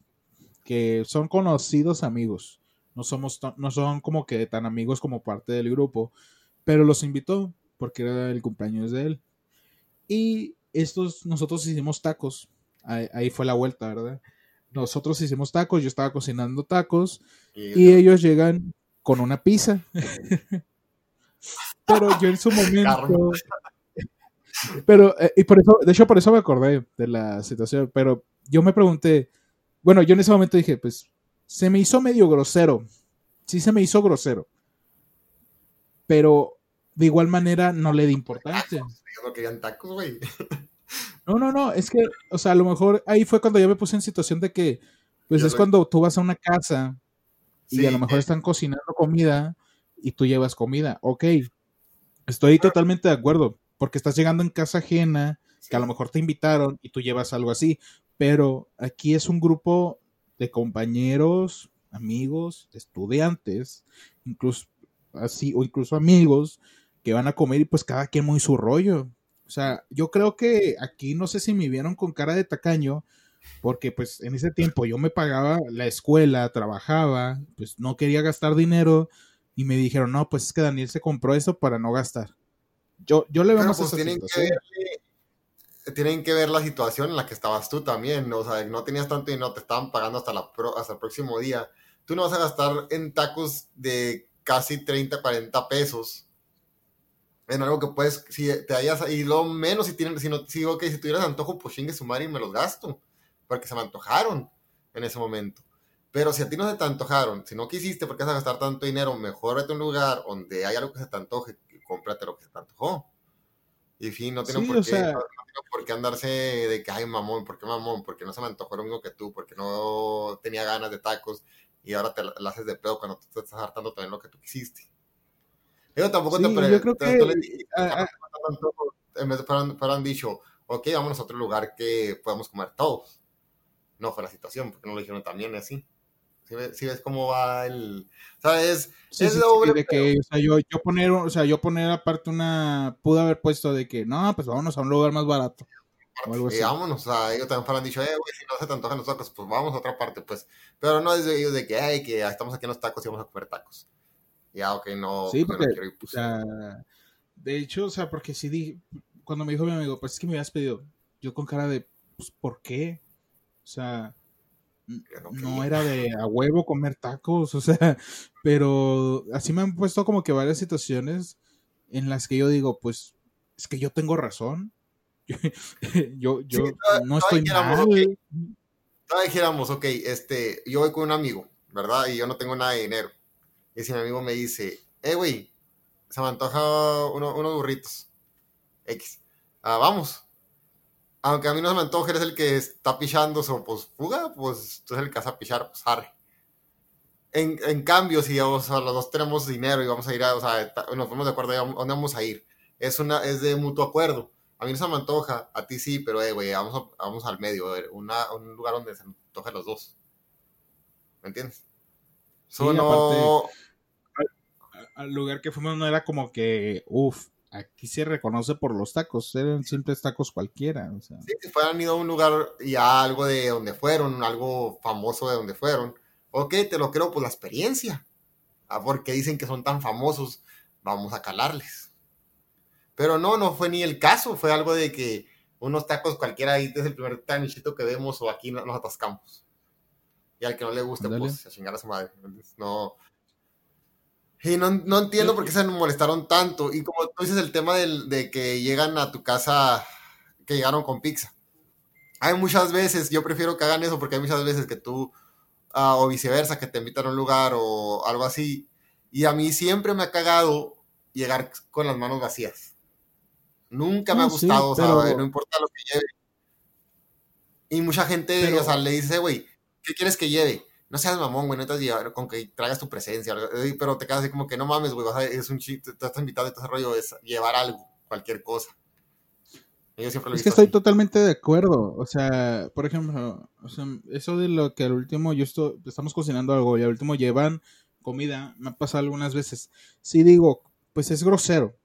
que son conocidos amigos no somos no son como que tan amigos como parte del grupo, pero los invitó porque era el cumpleaños de él. Y estos, nosotros hicimos tacos. Ahí, fue la vuelta, ¿verdad? Nosotros hicimos tacos, yo estaba cocinando tacos y, ellos llegan con una pizza. [laughs] pero yo en su momento... pero, eh, y por eso, de hecho, por eso me acordé de la situación, pero yo me pregunté, bueno, yo en ese momento dije, pues se me hizo medio grosero. Sí se me hizo grosero. Pero de igual manera no le di importancia. No, [laughs] no, no, es que, o sea, a lo mejor ahí fue cuando yo me puse en situación de que, pues es cuando tú vas a una casa y a lo mejor están cocinando comida y tú llevas comida. Ok, estoy totalmente de acuerdo, porque estás llegando en casa ajena, que a lo mejor te invitaron y tú llevas algo así, pero aquí es un grupo de compañeros, amigos, estudiantes, incluso así, o incluso amigos que van a comer y pues cada quien muy su rollo. O sea, yo creo que aquí no sé si me vieron con cara de tacaño, porque pues en ese tiempo yo me pagaba la escuela, trabajaba, pues no quería gastar dinero y me dijeron, no, pues es que Daniel se compró eso para no gastar. Yo, yo le veo más pues, tienen que, tienen que ver la situación en la que estabas tú también, o sea, no tenías tanto dinero, te estaban pagando hasta, la hasta el próximo día. Tú no vas a gastar en tacos de casi 30, 40 pesos en algo que puedes, si te hayas, y lo menos si tienen, si no, si, okay, si tuvieras antojo, pues chingue su madre y me los gasto, porque se me antojaron en ese momento. Pero si a ti no se te antojaron, si no quisiste porque vas a gastar tanto dinero, mejor vete a un lugar donde hay algo que se te antoje y cómprate lo que se te antojó. Y fin, no tienen, por, qué, por qué andarse de que, ay, mamón, ¿por qué mamón? Porque no se me antojó lo mismo que tú, porque no tenía ganas de tacos y ahora te la haces de pedo cuando te estás hartando también lo que tú quisiste. Yo tampoco te, yo creo que, en vez de fueran, dicho, ok, vámonos a otro lugar que podamos comer todos. No fue la situación, porque no lo dijeron también así. Si ves, ves, cómo va el. ¿Sabes? Sí, es sí, de que, o sea, yo, yo poner, o sea, yo poner aparte una. Pude haber puesto de que, no, pues vámonos a un lugar más barato. O algo así. vámonos, o sea, ellos también fueran dicho, eh, güey, si no se te antojan los tacos, pues vamos a otra parte, pues. Pero no es de ellos de que, ay, que estamos aquí en los tacos y vamos a comer tacos ya, ok, no. Sí, porque, pues. o sea, de hecho, o sea, porque sí di, cuando me dijo mi amigo, pues es que me habías pedido, yo con cara de, pues, ¿por qué? O sea, no, era de a huevo comer tacos, [laughs] o sea, pero así me han puesto como que varias situaciones en las que yo digo, pues, es que yo tengo razón. [laughs] yo, yo no estoy mal. No dijéramos, ok, este, yo voy con un amigo, ¿verdad? Y yo no tengo nada de dinero. Y si mi amigo me dice, eh, güey, se me antoja unos burritos. X. Ah, vamos. Aunque a mí no se me antoje, eres el que está pichando, so, pues fuga, pues tú eres el que vas a pichar, pues arre. En, en cambio, si los dos tenemos dinero y vamos a ir a, o sea, nos ponemos de acuerdo a dónde vamos a ir, es, una, es de mutuo acuerdo. A mí no se me antoja, a ti sí, pero, eh, güey, vamos, vamos al medio, una, un lugar donde se antojen los dos. ¿Me entiendes? Sí, aparte, al lugar que fuimos no era como que, uff, aquí se reconoce por los tacos, eran simples tacos cualquiera. O sea. Sí, si fueran ido a un lugar ya algo de donde fueron, algo famoso de donde fueron, ok, te lo creo por la experiencia. Ah, porque dicen que son tan famosos, vamos a calarles. Pero no, no fue ni el caso, fue algo de que unos tacos cualquiera ahí es el primer tanichito que vemos o aquí nos atascamos. Y al que no le guste, pues a chingar a su madre. No, y no, no entiendo por qué se molestaron tanto. Y como tú dices, el tema del, de que llegan a tu casa, que llegaron con pizza. Hay muchas veces, yo prefiero que hagan eso porque hay muchas veces que tú, ah, o viceversa, que te invitan a un lugar o algo así. Y a mí siempre me ha cagado llegar con las manos vacías. Nunca me ha gustado, o sea, no importa lo que lleve. Y mucha gente, o sea, le dice, güey, ¿qué quieres que lleve? No seas mamón, güey, no te llevar con que traigas tu presencia, pero te quedas así como que no mames, güey, es un chiste, te estás invitado y todo ese rollo es llevar algo, cualquier cosa. Yo siempre lo es que estoy totalmente de acuerdo, o sea, por ejemplo, o sea, eso de lo que al último yo estoy, estamos cocinando algo y al último llevan comida, me ha pasado algunas veces. Sí digo, pues es grosero,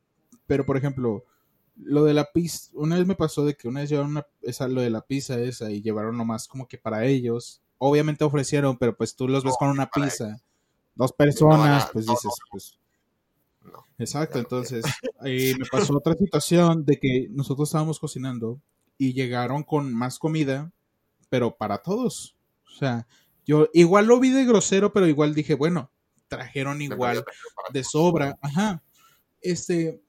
pero por ejemplo, lo de la pizza, una vez me pasó de que una vez llevaron una, esa, lo de la pizza esa y llevaron nomás como que para ellos obviamente ofrecieron, pero pues tú los ves con una pizza, dos personas, pues dices, pues... Exacto, entonces eh, me pasó otra situación de que nosotros estábamos cocinando y llegaron con más comida, pero para todos. O sea, yo igual lo vi de grosero, pero igual dije, bueno, trajeron igual de sobra. Ajá. Este,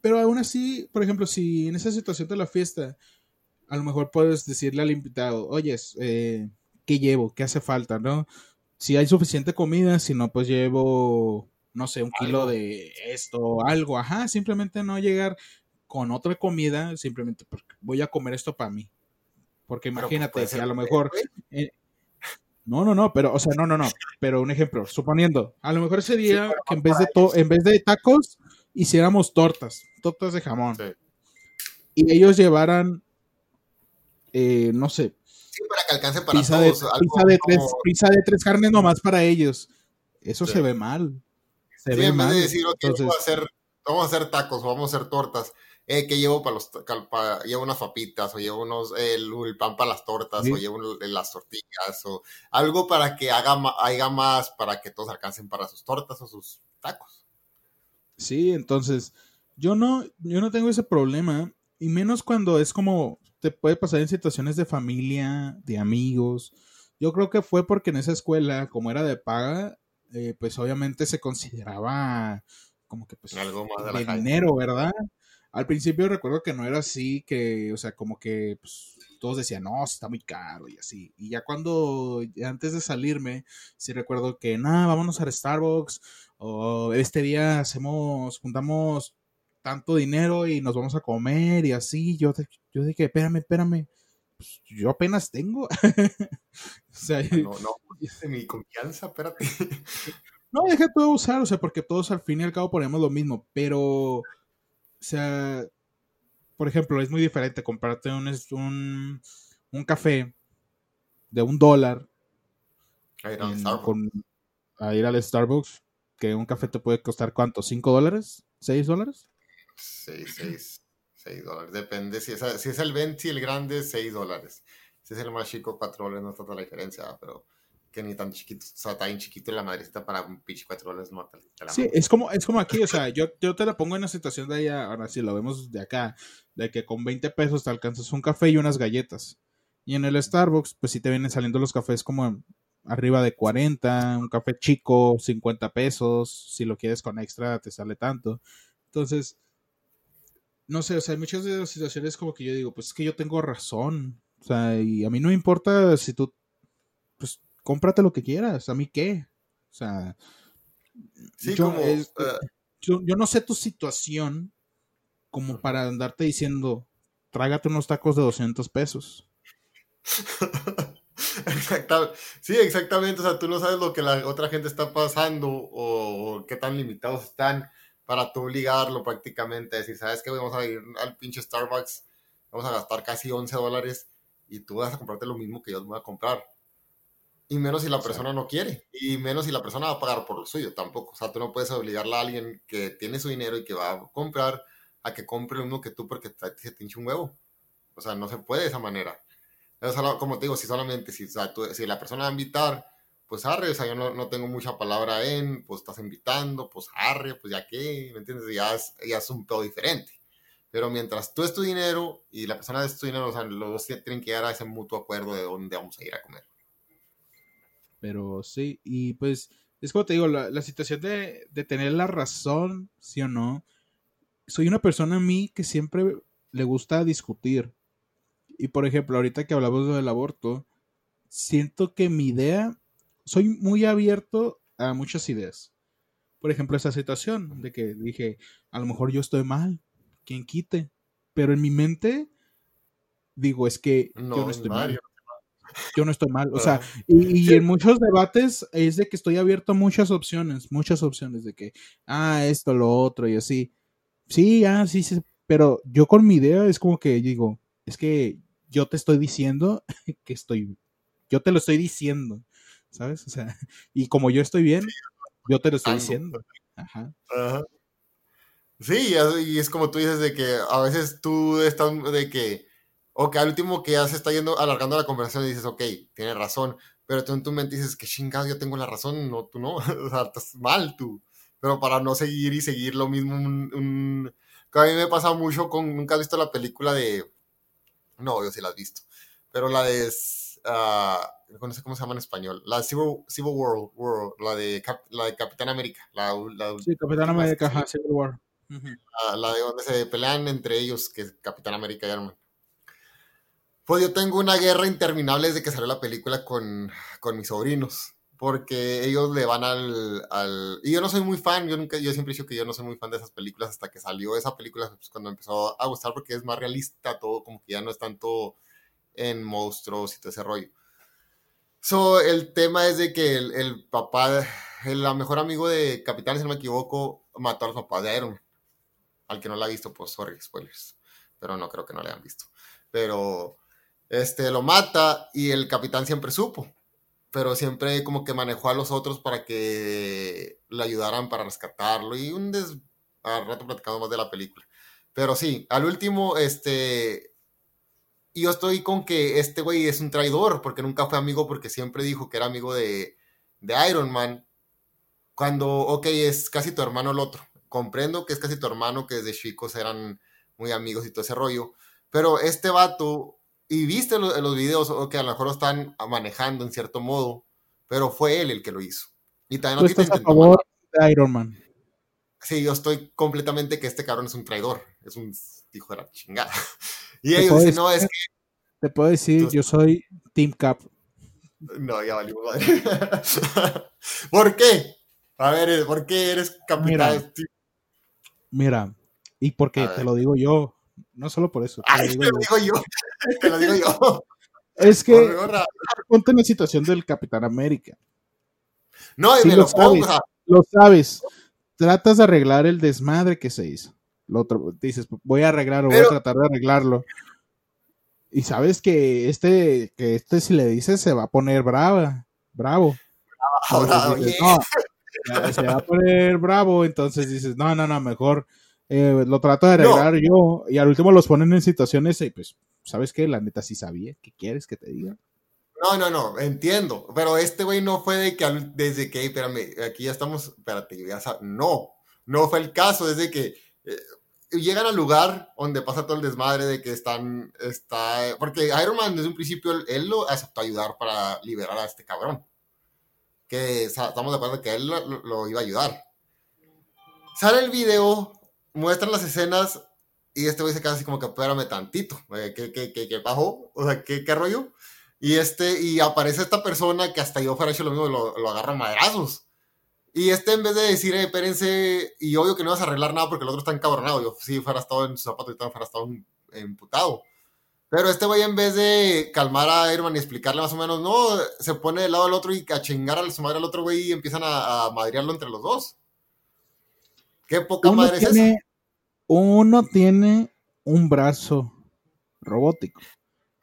pero aún así, por ejemplo, si en esa situación de la fiesta, a lo mejor puedes decirle al invitado, oyes, eh, qué llevo, qué hace falta, ¿no? Si hay suficiente comida, si no, pues llevo, no sé, un kilo de esto, algo, ajá, simplemente no llegar con otra comida, simplemente porque voy a comer esto para mí. Porque pues, imagínate, si a lo mejor... Eh, no, no, no, pero, o sea, no, no, no, pero un ejemplo, suponiendo, a lo mejor ese día que en vez de, en vez de tacos, hiciéramos tortas, tortas de jamón. Y ellos llevaran, eh, no sé, para que alcance para pizza todos. De, pizza, de tres, pizza de tres carnes nomás para ellos. Eso se ve mal. Se ve en mal. Vez de decir, vamos, a hacer, vamos a hacer tacos, vamos a hacer tortas. eh, que llevo para los, llevo unas papitas, o llevo unos, el, pan para las tortas, o llevo las tortillas, o algo para que haga, haga más, para que todos alcancen para sus tortas o sus tacos. Sí, entonces, yo no, yo no tengo ese problema, y menos cuando es como, te puede pasar en situaciones de familia, de amigos. Yo creo que fue porque en esa escuela, como era de paga, eh, pues obviamente se consideraba como que pues algo más de, dinero, ¿verdad? Al principio recuerdo que no era así, que, o sea, como que pues, todos decían, no, está muy caro y así. Y ya cuando, antes de salirme, sí recuerdo que, nada, vámonos a Starbucks, o este día hacemos, juntamos tanto dinero y nos vamos a comer y así. Yo, yo dije, espérame, espérame. Pues, yo apenas tengo. [laughs] o sea, no, no, [laughs] mi confianza, espérate. no, deja todo usar, o sea, porque todos al fin y al cabo ponemos lo mismo, pero, o sea, por ejemplo, es muy diferente comprarte un, un, un café de un dólar a ir, al a ir al Starbucks, que un café te puede costar cuánto, ¿5 dólares? ¿6 dólares? 6, 6, 6 dólares. Depende. Si es, si es el 20 y el grande, 6 dólares. Si es el más chico, 4 dólares no está toda la diferencia, pero que ni tan chiquito, o sea, está bien chiquito la madrecita para un pinche 4 dólares no Sí, es como, es como aquí, o sea, yo, yo te la pongo en la situación de allá, ahora sí lo vemos de acá, de que con 20 pesos te alcanzas un café y unas galletas. Y en el Starbucks, pues sí te vienen saliendo los cafés como arriba de 40, un café chico, 50 pesos, si lo quieres con extra te sale tanto. Entonces, no sé, o sea, hay muchas de las situaciones como que yo digo, pues es que yo tengo razón. O sea, y a mí no me importa si tú, pues cómprate lo que quieras, a mí qué. O sea, yo, eh, yo, no sé tu situación como para andarte diciendo, trágate unos tacos de 200 pesos. [laughs] Exactamente. Sí, exactamente. O sea, tú no sabes lo que la otra gente está pasando o qué tan limitados están para tú obligarlo prácticamente a decir, ¿sabes qué? Vamos a ir al pinche Starbucks, vamos a gastar casi 11 dólares y tú vas a comprarte lo mismo que yo voy a comprar. Y menos si la persona no quiere. Y menos si la persona va a pagar por lo suyo tampoco. O sea, tú no puedes obligarle a alguien que tiene su dinero y que va a comprar a que compre lo mismo que tú porque se te hincha un huevo. O sea, no se puede de esa manera. como te digo, si solamente, si, si la persona va a invitar pues arre, o sea, yo no, tengo mucha palabra en, pues estás invitando, pues arre, pues ya qué, ¿me entiendes? Ya es, ya es un pedo diferente. Pero mientras tú es tu dinero y la persona es tu dinero, o sea, los dos tienen que llegar a ese mutuo acuerdo de dónde vamos a ir a comer. Pero sí, y pues es como te digo, la, situación de, de, tener la razón, sí o no. Soy una persona a mí que siempre le gusta discutir. Y por ejemplo, ahorita que hablamos del aborto, siento que mi idea soy muy abierto a muchas ideas. Por ejemplo, esa situación de que dije, a lo mejor yo estoy mal, quien quite. Pero en mi mente digo, es que yo no estoy mal. Yo no estoy mal. O sea, y, en muchos debates es de que estoy abierto a muchas opciones, muchas opciones de que, ah, esto, lo otro y así. Sí, ah, sí, sí. Pero yo con mi idea es como que digo, es que yo te estoy diciendo [laughs] que estoy, yo te lo estoy diciendo. ¿Sabes? O sea, [laughs] y como yo estoy bien, yo te lo estoy diciendo. Ajá. Sí, y es como tú dices de que a veces tú estás de que, ok, al último que ya se está yendo, alargando la conversación y dices, ok, tienes razón, pero tú en tu mente dices que chingado, yo tengo la razón, no, tú no, [laughs] o sea, estás mal tú. Pero para no seguir y seguir lo mismo, un, que a mí me pasa mucho con, nunca has visto la película de, no, yo sí la has visto, pero la de uh, no sé cómo se llama en español, la Civil, Civil World, World, la, de la de Capitán América. La, sí, Capitán América, Civil War. la, de donde se pelean entre ellos, que es Capitán América y Iron Pues yo tengo una guerra interminable desde que salió la película con, con mis sobrinos porque ellos le van al, al, Y yo no soy muy fan, yo, nunca, yo siempre he dicho que yo no soy muy fan de esas películas hasta que salió esa película, pues, cuando empezó a gustar porque es más realista todo, como que ya no es tanto en monstruos y todo ese rollo. So, el tema es de que el, papá, el mejor amigo de Capitán, si no me equivoco, mató a los papás de Iron Al que no lo ha visto, pues sorry, spoilers. Pero no creo que no le hayan visto. Pero este lo mata y el capitán siempre supo. Pero siempre como que manejó a los otros para que le ayudaran para rescatarlo. Y un des... A rato platicando más de la película. Pero sí, al último, este, yo estoy con que este güey es un traidor, porque nunca fue amigo, porque siempre dijo que era amigo de, de Iron Man. Cuando, ok, es casi tu hermano el otro. Comprendo que es casi tu hermano, que desde chicos eran muy amigos y todo ese rollo. Pero este vato, y viste los, los videos, que a lo mejor lo están manejando en cierto modo, pero fue él el que lo hizo. Y también ¿Tú estás a favor de Iron Man? Sí, yo estoy completamente que este cabrón es un traidor, es un hijo de la chingada. [laughs] Y ellos dicen, no, es que... Te puedo decir, yo soy Team Cap. No, ya valió madre. [laughs] ¿Por qué? A ver, ¿por qué eres capitán? Mira, y porque te lo digo yo, no solo por eso. Te lo digo, te lo digo yo. [laughs] te lo digo yo. Es que ponte en la situación del Capitán América. No, y me lo, sabes, lo sabes. Tratas de arreglar el desmadre que se hizo. Lo otro, dices, voy a arreglarlo, voy a tratar de arreglarlo. Y sabes que este, que este si le dices se va a poner brava, bravo. no, se va a poner bravo, entonces dices, no, no, no, mejor eh, lo trato de arreglar yo. Y al último los ponen en situaciones y pues, ¿sabes qué? La neta sí sabía. ¿Qué quieres que te diga? No, no, no, entiendo. Pero este güey no fue de que desde que, espérame, aquí ya estamos, espérate, ya no, no fue el caso, desde que eh, llegan al lugar donde pasa todo el desmadre de que están, está, porque Iron Man desde un principio él, lo aceptó ayudar para liberar a este cabrón. Que estamos de acuerdo que él lo, iba a ayudar. Sale el video, muestran las escenas y este güey se queda así como que espérame tantito, ¿qué, qué, qué, qué bajó? O sea, ¿qué, ¿qué rollo? Y este, y aparece esta persona que hasta yo fuera hecho lo mismo, lo, lo agarra madrazos. Y este, en vez de decir, eh, espérense, y obvio que no vas a arreglar nada porque el otro está encabronado. Yo, si fuera estado en su zapato y fuera estado emputado. Pero este güey, en vez de calmar a Iron y explicarle más o menos, no, se pone del lado del otro y a chingar a su madre al otro güey y empiezan a, a madrearlo entre los dos. Qué poca madre es eso. Uno tiene un brazo robótico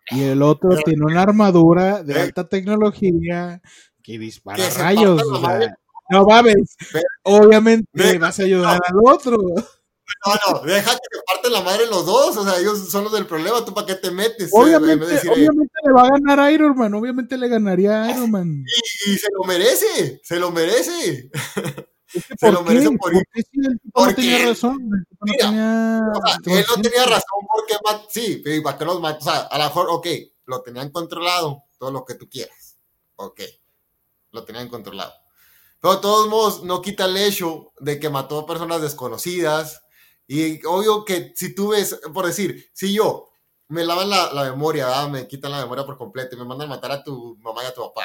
y el otro tiene una armadura de alta tecnología que dispara rayos. No mames. Obviamente vas a ayudar al otro. No, no, deja que te parten la madre los dos. O sea, ellos son los del problema. ¿Tú para qué te metes? Obviamente, obviamente le va a ganar Iron Man. Obviamente le ganaría a Iron Man. [laughs] Y, se lo merece. Se lo merece. [laughs] se lo merece por ir. Porque no tenía razón. no tenía... él no tenía razón porque sí, ¿para qué los mató? O sea, a lo mejor, ok, lo tenían controlado, todo lo que tú quieras. Ok, lo tenían controlado. Pero de todos modos, no quita el hecho de que mató a personas desconocidas. Y obvio que si tú ves, por decir, si yo me lavan la, la memoria, me quitan la memoria por completo y me mandan a matar a tu mamá y a tu papá,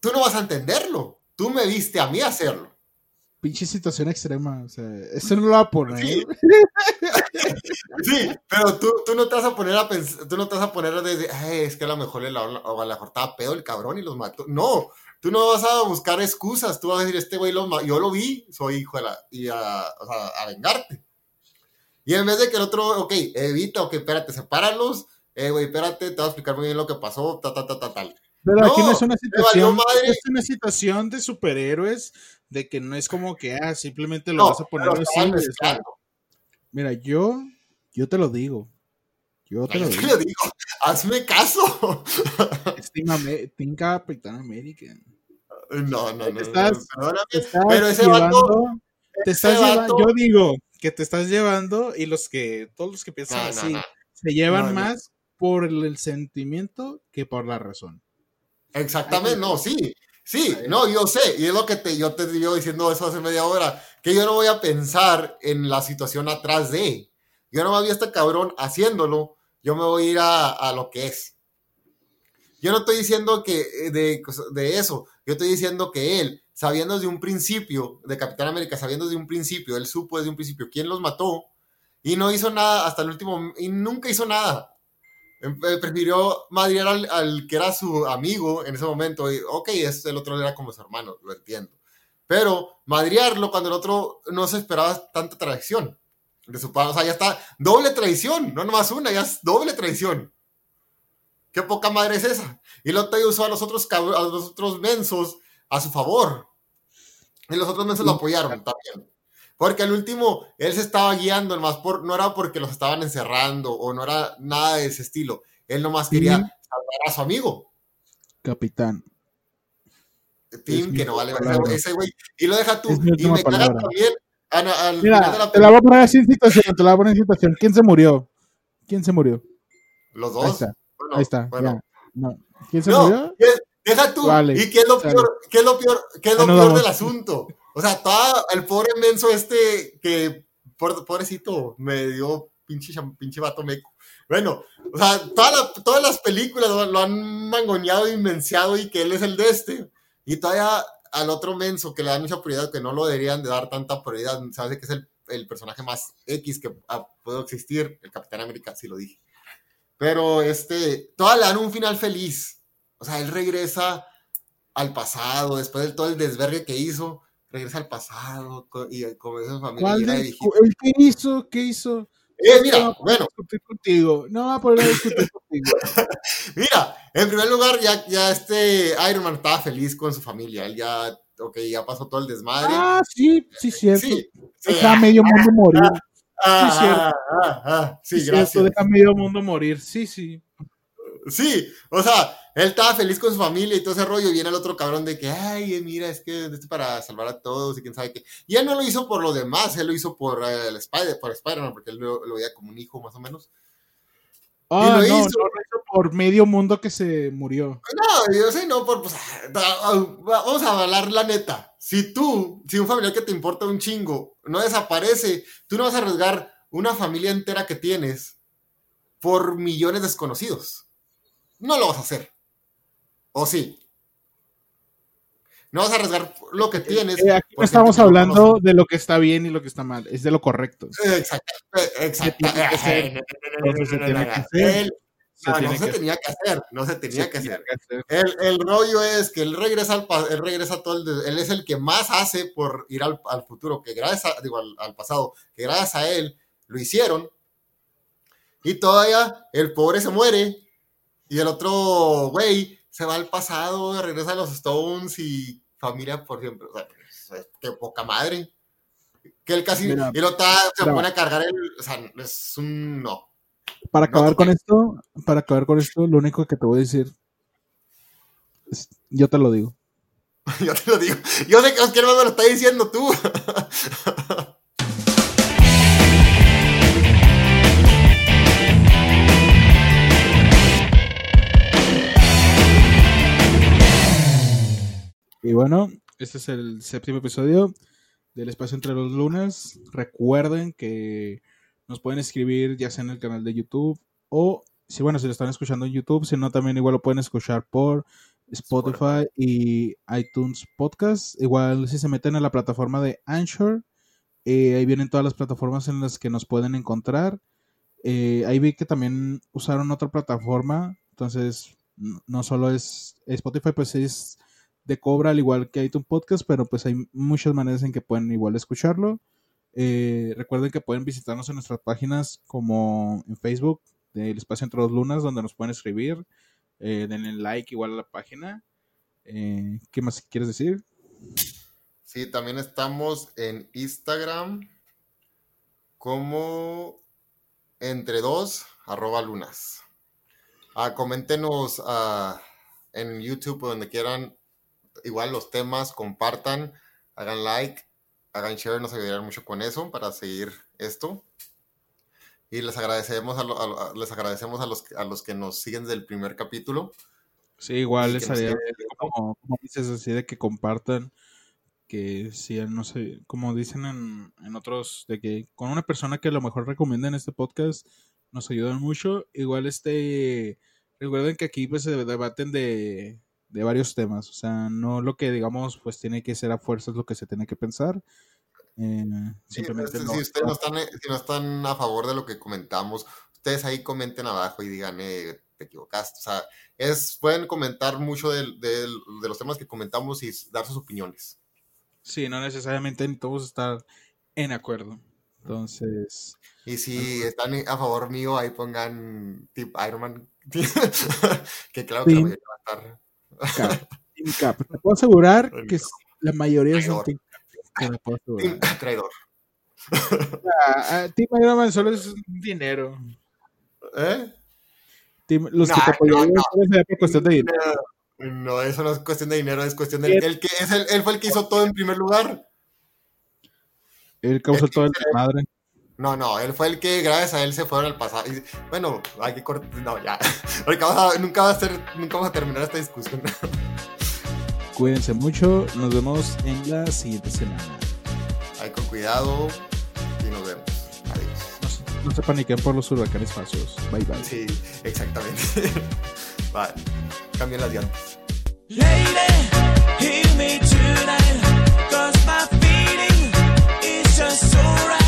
tú no vas a entenderlo. Tú me viste a mí hacerlo. Pinche situación extrema, o sea, eso no lo va a poner. Sí, [laughs] pero tú, tú, no te vas a poner a pensar, tú no te vas a poner a decir, es que a lo mejor le la, o a la estaba pedo el cabrón y los mató. No, tú no vas a buscar excusas, tú vas a decir, este güey, yo lo vi, soy hijo de la, y a, o sea, a vengarte. Y en vez de que el otro, ok, evita, ok, espérate, sepáralos, eh, güey, espérate, te voy a explicar muy bien lo que pasó, ta, ta, ta, ta, tal. Pero aquí no es una situación, es una situación de superhéroes, de que no es como que, ah, simplemente lo vas a poner así. Mira, yo, yo te lo digo, yo te lo digo. Te lo digo. Hazme caso. Team Capitán América. No, no, no. Estás, pero ese llevando, te estás llevando, yo digo que te estás llevando y los que, todos los que piensan así, se llevan más por el sentimiento que por la razón. Exactamente, no, sí. Sí, no, yo sé, y es lo que te, yo te digo diciendo eso hace media hora, que yo no voy a pensar en la situación atrás de. Yo no me había este cabrón haciéndolo, yo me voy a ir a, lo que es. Yo no estoy diciendo que eh, de, de, eso, yo estoy diciendo que él, sabiendo desde un principio, de Capitán América, sabiendo desde un principio, él supo desde un principio quién los mató y no hizo nada hasta el último, y nunca hizo nada. Em, eh, prefirió madrear al, que era su amigo en ese momento. Y, ok, el otro era como su hermano, lo entiendo. Pero madrearlo cuando el otro no se esperaba tanta traición de su padre. O sea, ya está doble traición, no nomás una, ya es doble traición. Qué poca madre es esa. Y te usó a los otros, a los otros mensos a su favor. Y los otros mensos lo apoyaron también. Porque al último, él se estaba guiando, más por, no era porque los estaban encerrando o no era nada de ese estilo. Él nomás quería salvar a su amigo. Capitán. Tim, que no vale ese güey. Y lo deja tú. Y me caga también. Al, Mira, final de la te la voy a poner así en situación, te la voy a poner en situación. ¿Quién se murió? ¿Quién se murió? Los dos. Ahí está. Bueno, Ahí está. bueno. No. ¿Quién se murió? Deja tú. Vale, ¿Y qué es lo sale. peor, qué es lo peor, qué es lo peor del asunto? O sea, todo el pobre menso este que, pobrecito, me dio pinche, pinche vato meco. Bueno, o sea, toda la- todas las películas lo, lo han mangoneado y menciado y que él es el de este. Y todavía al otro menso que le dan mucha prioridad, que no lo deberían de dar tanta prioridad, sabe que es el, el personaje más X que ha existir, el Capitán América, sí lo dije. Pero este, todas le dan un final feliz. O sea, él regresa al pasado, después de todo el desvergue que hizo, regresa al pasado y con esa familia ¿Cuál llena de de- viejitos. ¿El qué hizo? ¿Qué hizo? Eh, No mira, poder bueno, contigo. No va a poder discutir [laughs] contigo. mira, en primer lugar, ya, ya este Iron Man estaba feliz con su familia. Él ya, ok, ya pasó todo el desmadre. Ah, sí, sí, cierto. sí, a medio mundo [laughs] morir. Ah, ah, ah, ah, sí, Sí, cierto, gracias. deja medio mundo morir. Sí, sí. Sí, o sea, él estaba feliz con su familia y todo ese rollo, y viene el otro cabrón de que, ay, mira, es que esto es para salvar a todos y quién sabe qué. Y él no lo hizo por lo demás, él lo hizo por eh, el Spider, por Spider-Man, porque él lo, lo veía como un hijo más o menos. Ah, lo no, hizo. no lo hizo por medio mundo que se murió. No, yo sé, no, por, pues, ah, vamos a hablar la neta. Si tú, si un familiar que te importa un chingo no desaparece, tú no vas a arriesgar una familia entera que tienes por millones desconocidos. No lo vas a hacer. ¿O sí? No vas a arriesgar lo que tienes. Eh, aquí no estamos hablando de lo que está bien y lo que está mal, es de lo correcto. Exacto, exacto. Se Se no, tiene no se que- tenía que hacer, no se tenía se que tenía hacer. que hacer. El, el rollo es que él regresa al él regresa todo el él es el que más hace por ir al, al futuro, que gracias a, digo, al, al pasado, que gracias a él lo hicieron. Y todavía el pobre se muere y el otro güey se va al pasado, regresa a los Stones y familia por siempre. O sea, es- qué poca madre. Que él casi Mira, y lo está, se pone a cargar el, o sea, es un no. Para No, acabar con esto, para acabar con esto, lo único que te voy a decir, es- yo te lo digo. [laughs] Yo te lo digo. Yo sé que Oscar me lo está diciendo tú. [laughs] Y bueno, este es el séptimo episodio del Espacio entre los Lunas. Recuerden que nos pueden escribir ya sea en el canal de YouTube o, si bueno, si lo están escuchando en YouTube, si no, también igual lo pueden escuchar por Spotify y iTunes Podcast. Igual si se meten a la plataforma de Anchor, eh, ahí vienen todas las plataformas en las que nos pueden encontrar. Eh, ahí vi que también usaron otra plataforma, entonces no solo es Spotify, pues es de cobra al igual que iTunes Podcast, pero pues hay muchas maneras en que pueden igual escucharlo. Eh, recuerden que pueden visitarnos en nuestras páginas como en Facebook del Espacio Entre dos Lunas, donde nos pueden escribir. Eh, denle like igual a la página. Eh, ¿Qué más quieres decir? Sí, también estamos en Instagram como entre dos arroba lunas. Ah, coméntenos ah, en YouTube o donde quieran igual los temas, compartan, hagan like, hagan share, nos ayudarán mucho con eso para seguir esto. Y les agradecemos a, lo- a- a- les agradecemos a los, a los que nos siguen desde el primer capítulo. Sí, igual les haría, como dices, así de que compartan, que si, no sé, como dicen en, en otros, de que con una persona que a lo mejor recomienden este podcast, nos ayudan mucho. Igual este, recuerden que aquí pues se debaten de, de varios temas, o sea, no lo que digamos pues tiene que ser a fuerzas lo que se tiene que pensar. Eh, Sí, simplemente este, no- si ustedes no están, si no están a favor de lo que comentamos, ustedes ahí comenten abajo y digan, eh, te equivocaste. O sea, es, pueden comentar mucho del- del- de, los temas que comentamos y dar sus opiniones. Sí, no necesariamente todos estar en acuerdo. Entonces, Y si están a favor mío, ahí pongan tip Iron Man. [laughs] que claro que la Sí. mayoría va a estar. Cap. [laughs] Team Cap. Te puedo asegurar que no. la mayoría son. Team Cap. Team traidor. Ah, Team Iron Man solo es dinero. ¿Eh? Team- los que te apoyaron no, por cuestión de dinero. No, no, eso no es cuestión de dinero, es cuestión de... El que, es el, él fue el que hizo todo en primer lugar. Él causó todo el se- madre. No, no, él fue el que gracias a él se fueron al pasado. Bueno, hay que cortar. No, ya. [laughs] Porque nunca, va a ser, nunca vamos a terminar esta discusión. [laughs] Cuídense mucho. Nos vemos en la siguiente semana. Hay con cuidado y nos vemos. Adiós. No, no se paniquen por los huracanes falsos. Bye bye. Sí, exactamente. [laughs] vale. Cambien las llantas. Lady, hear me tonight, cause my feeling is just right.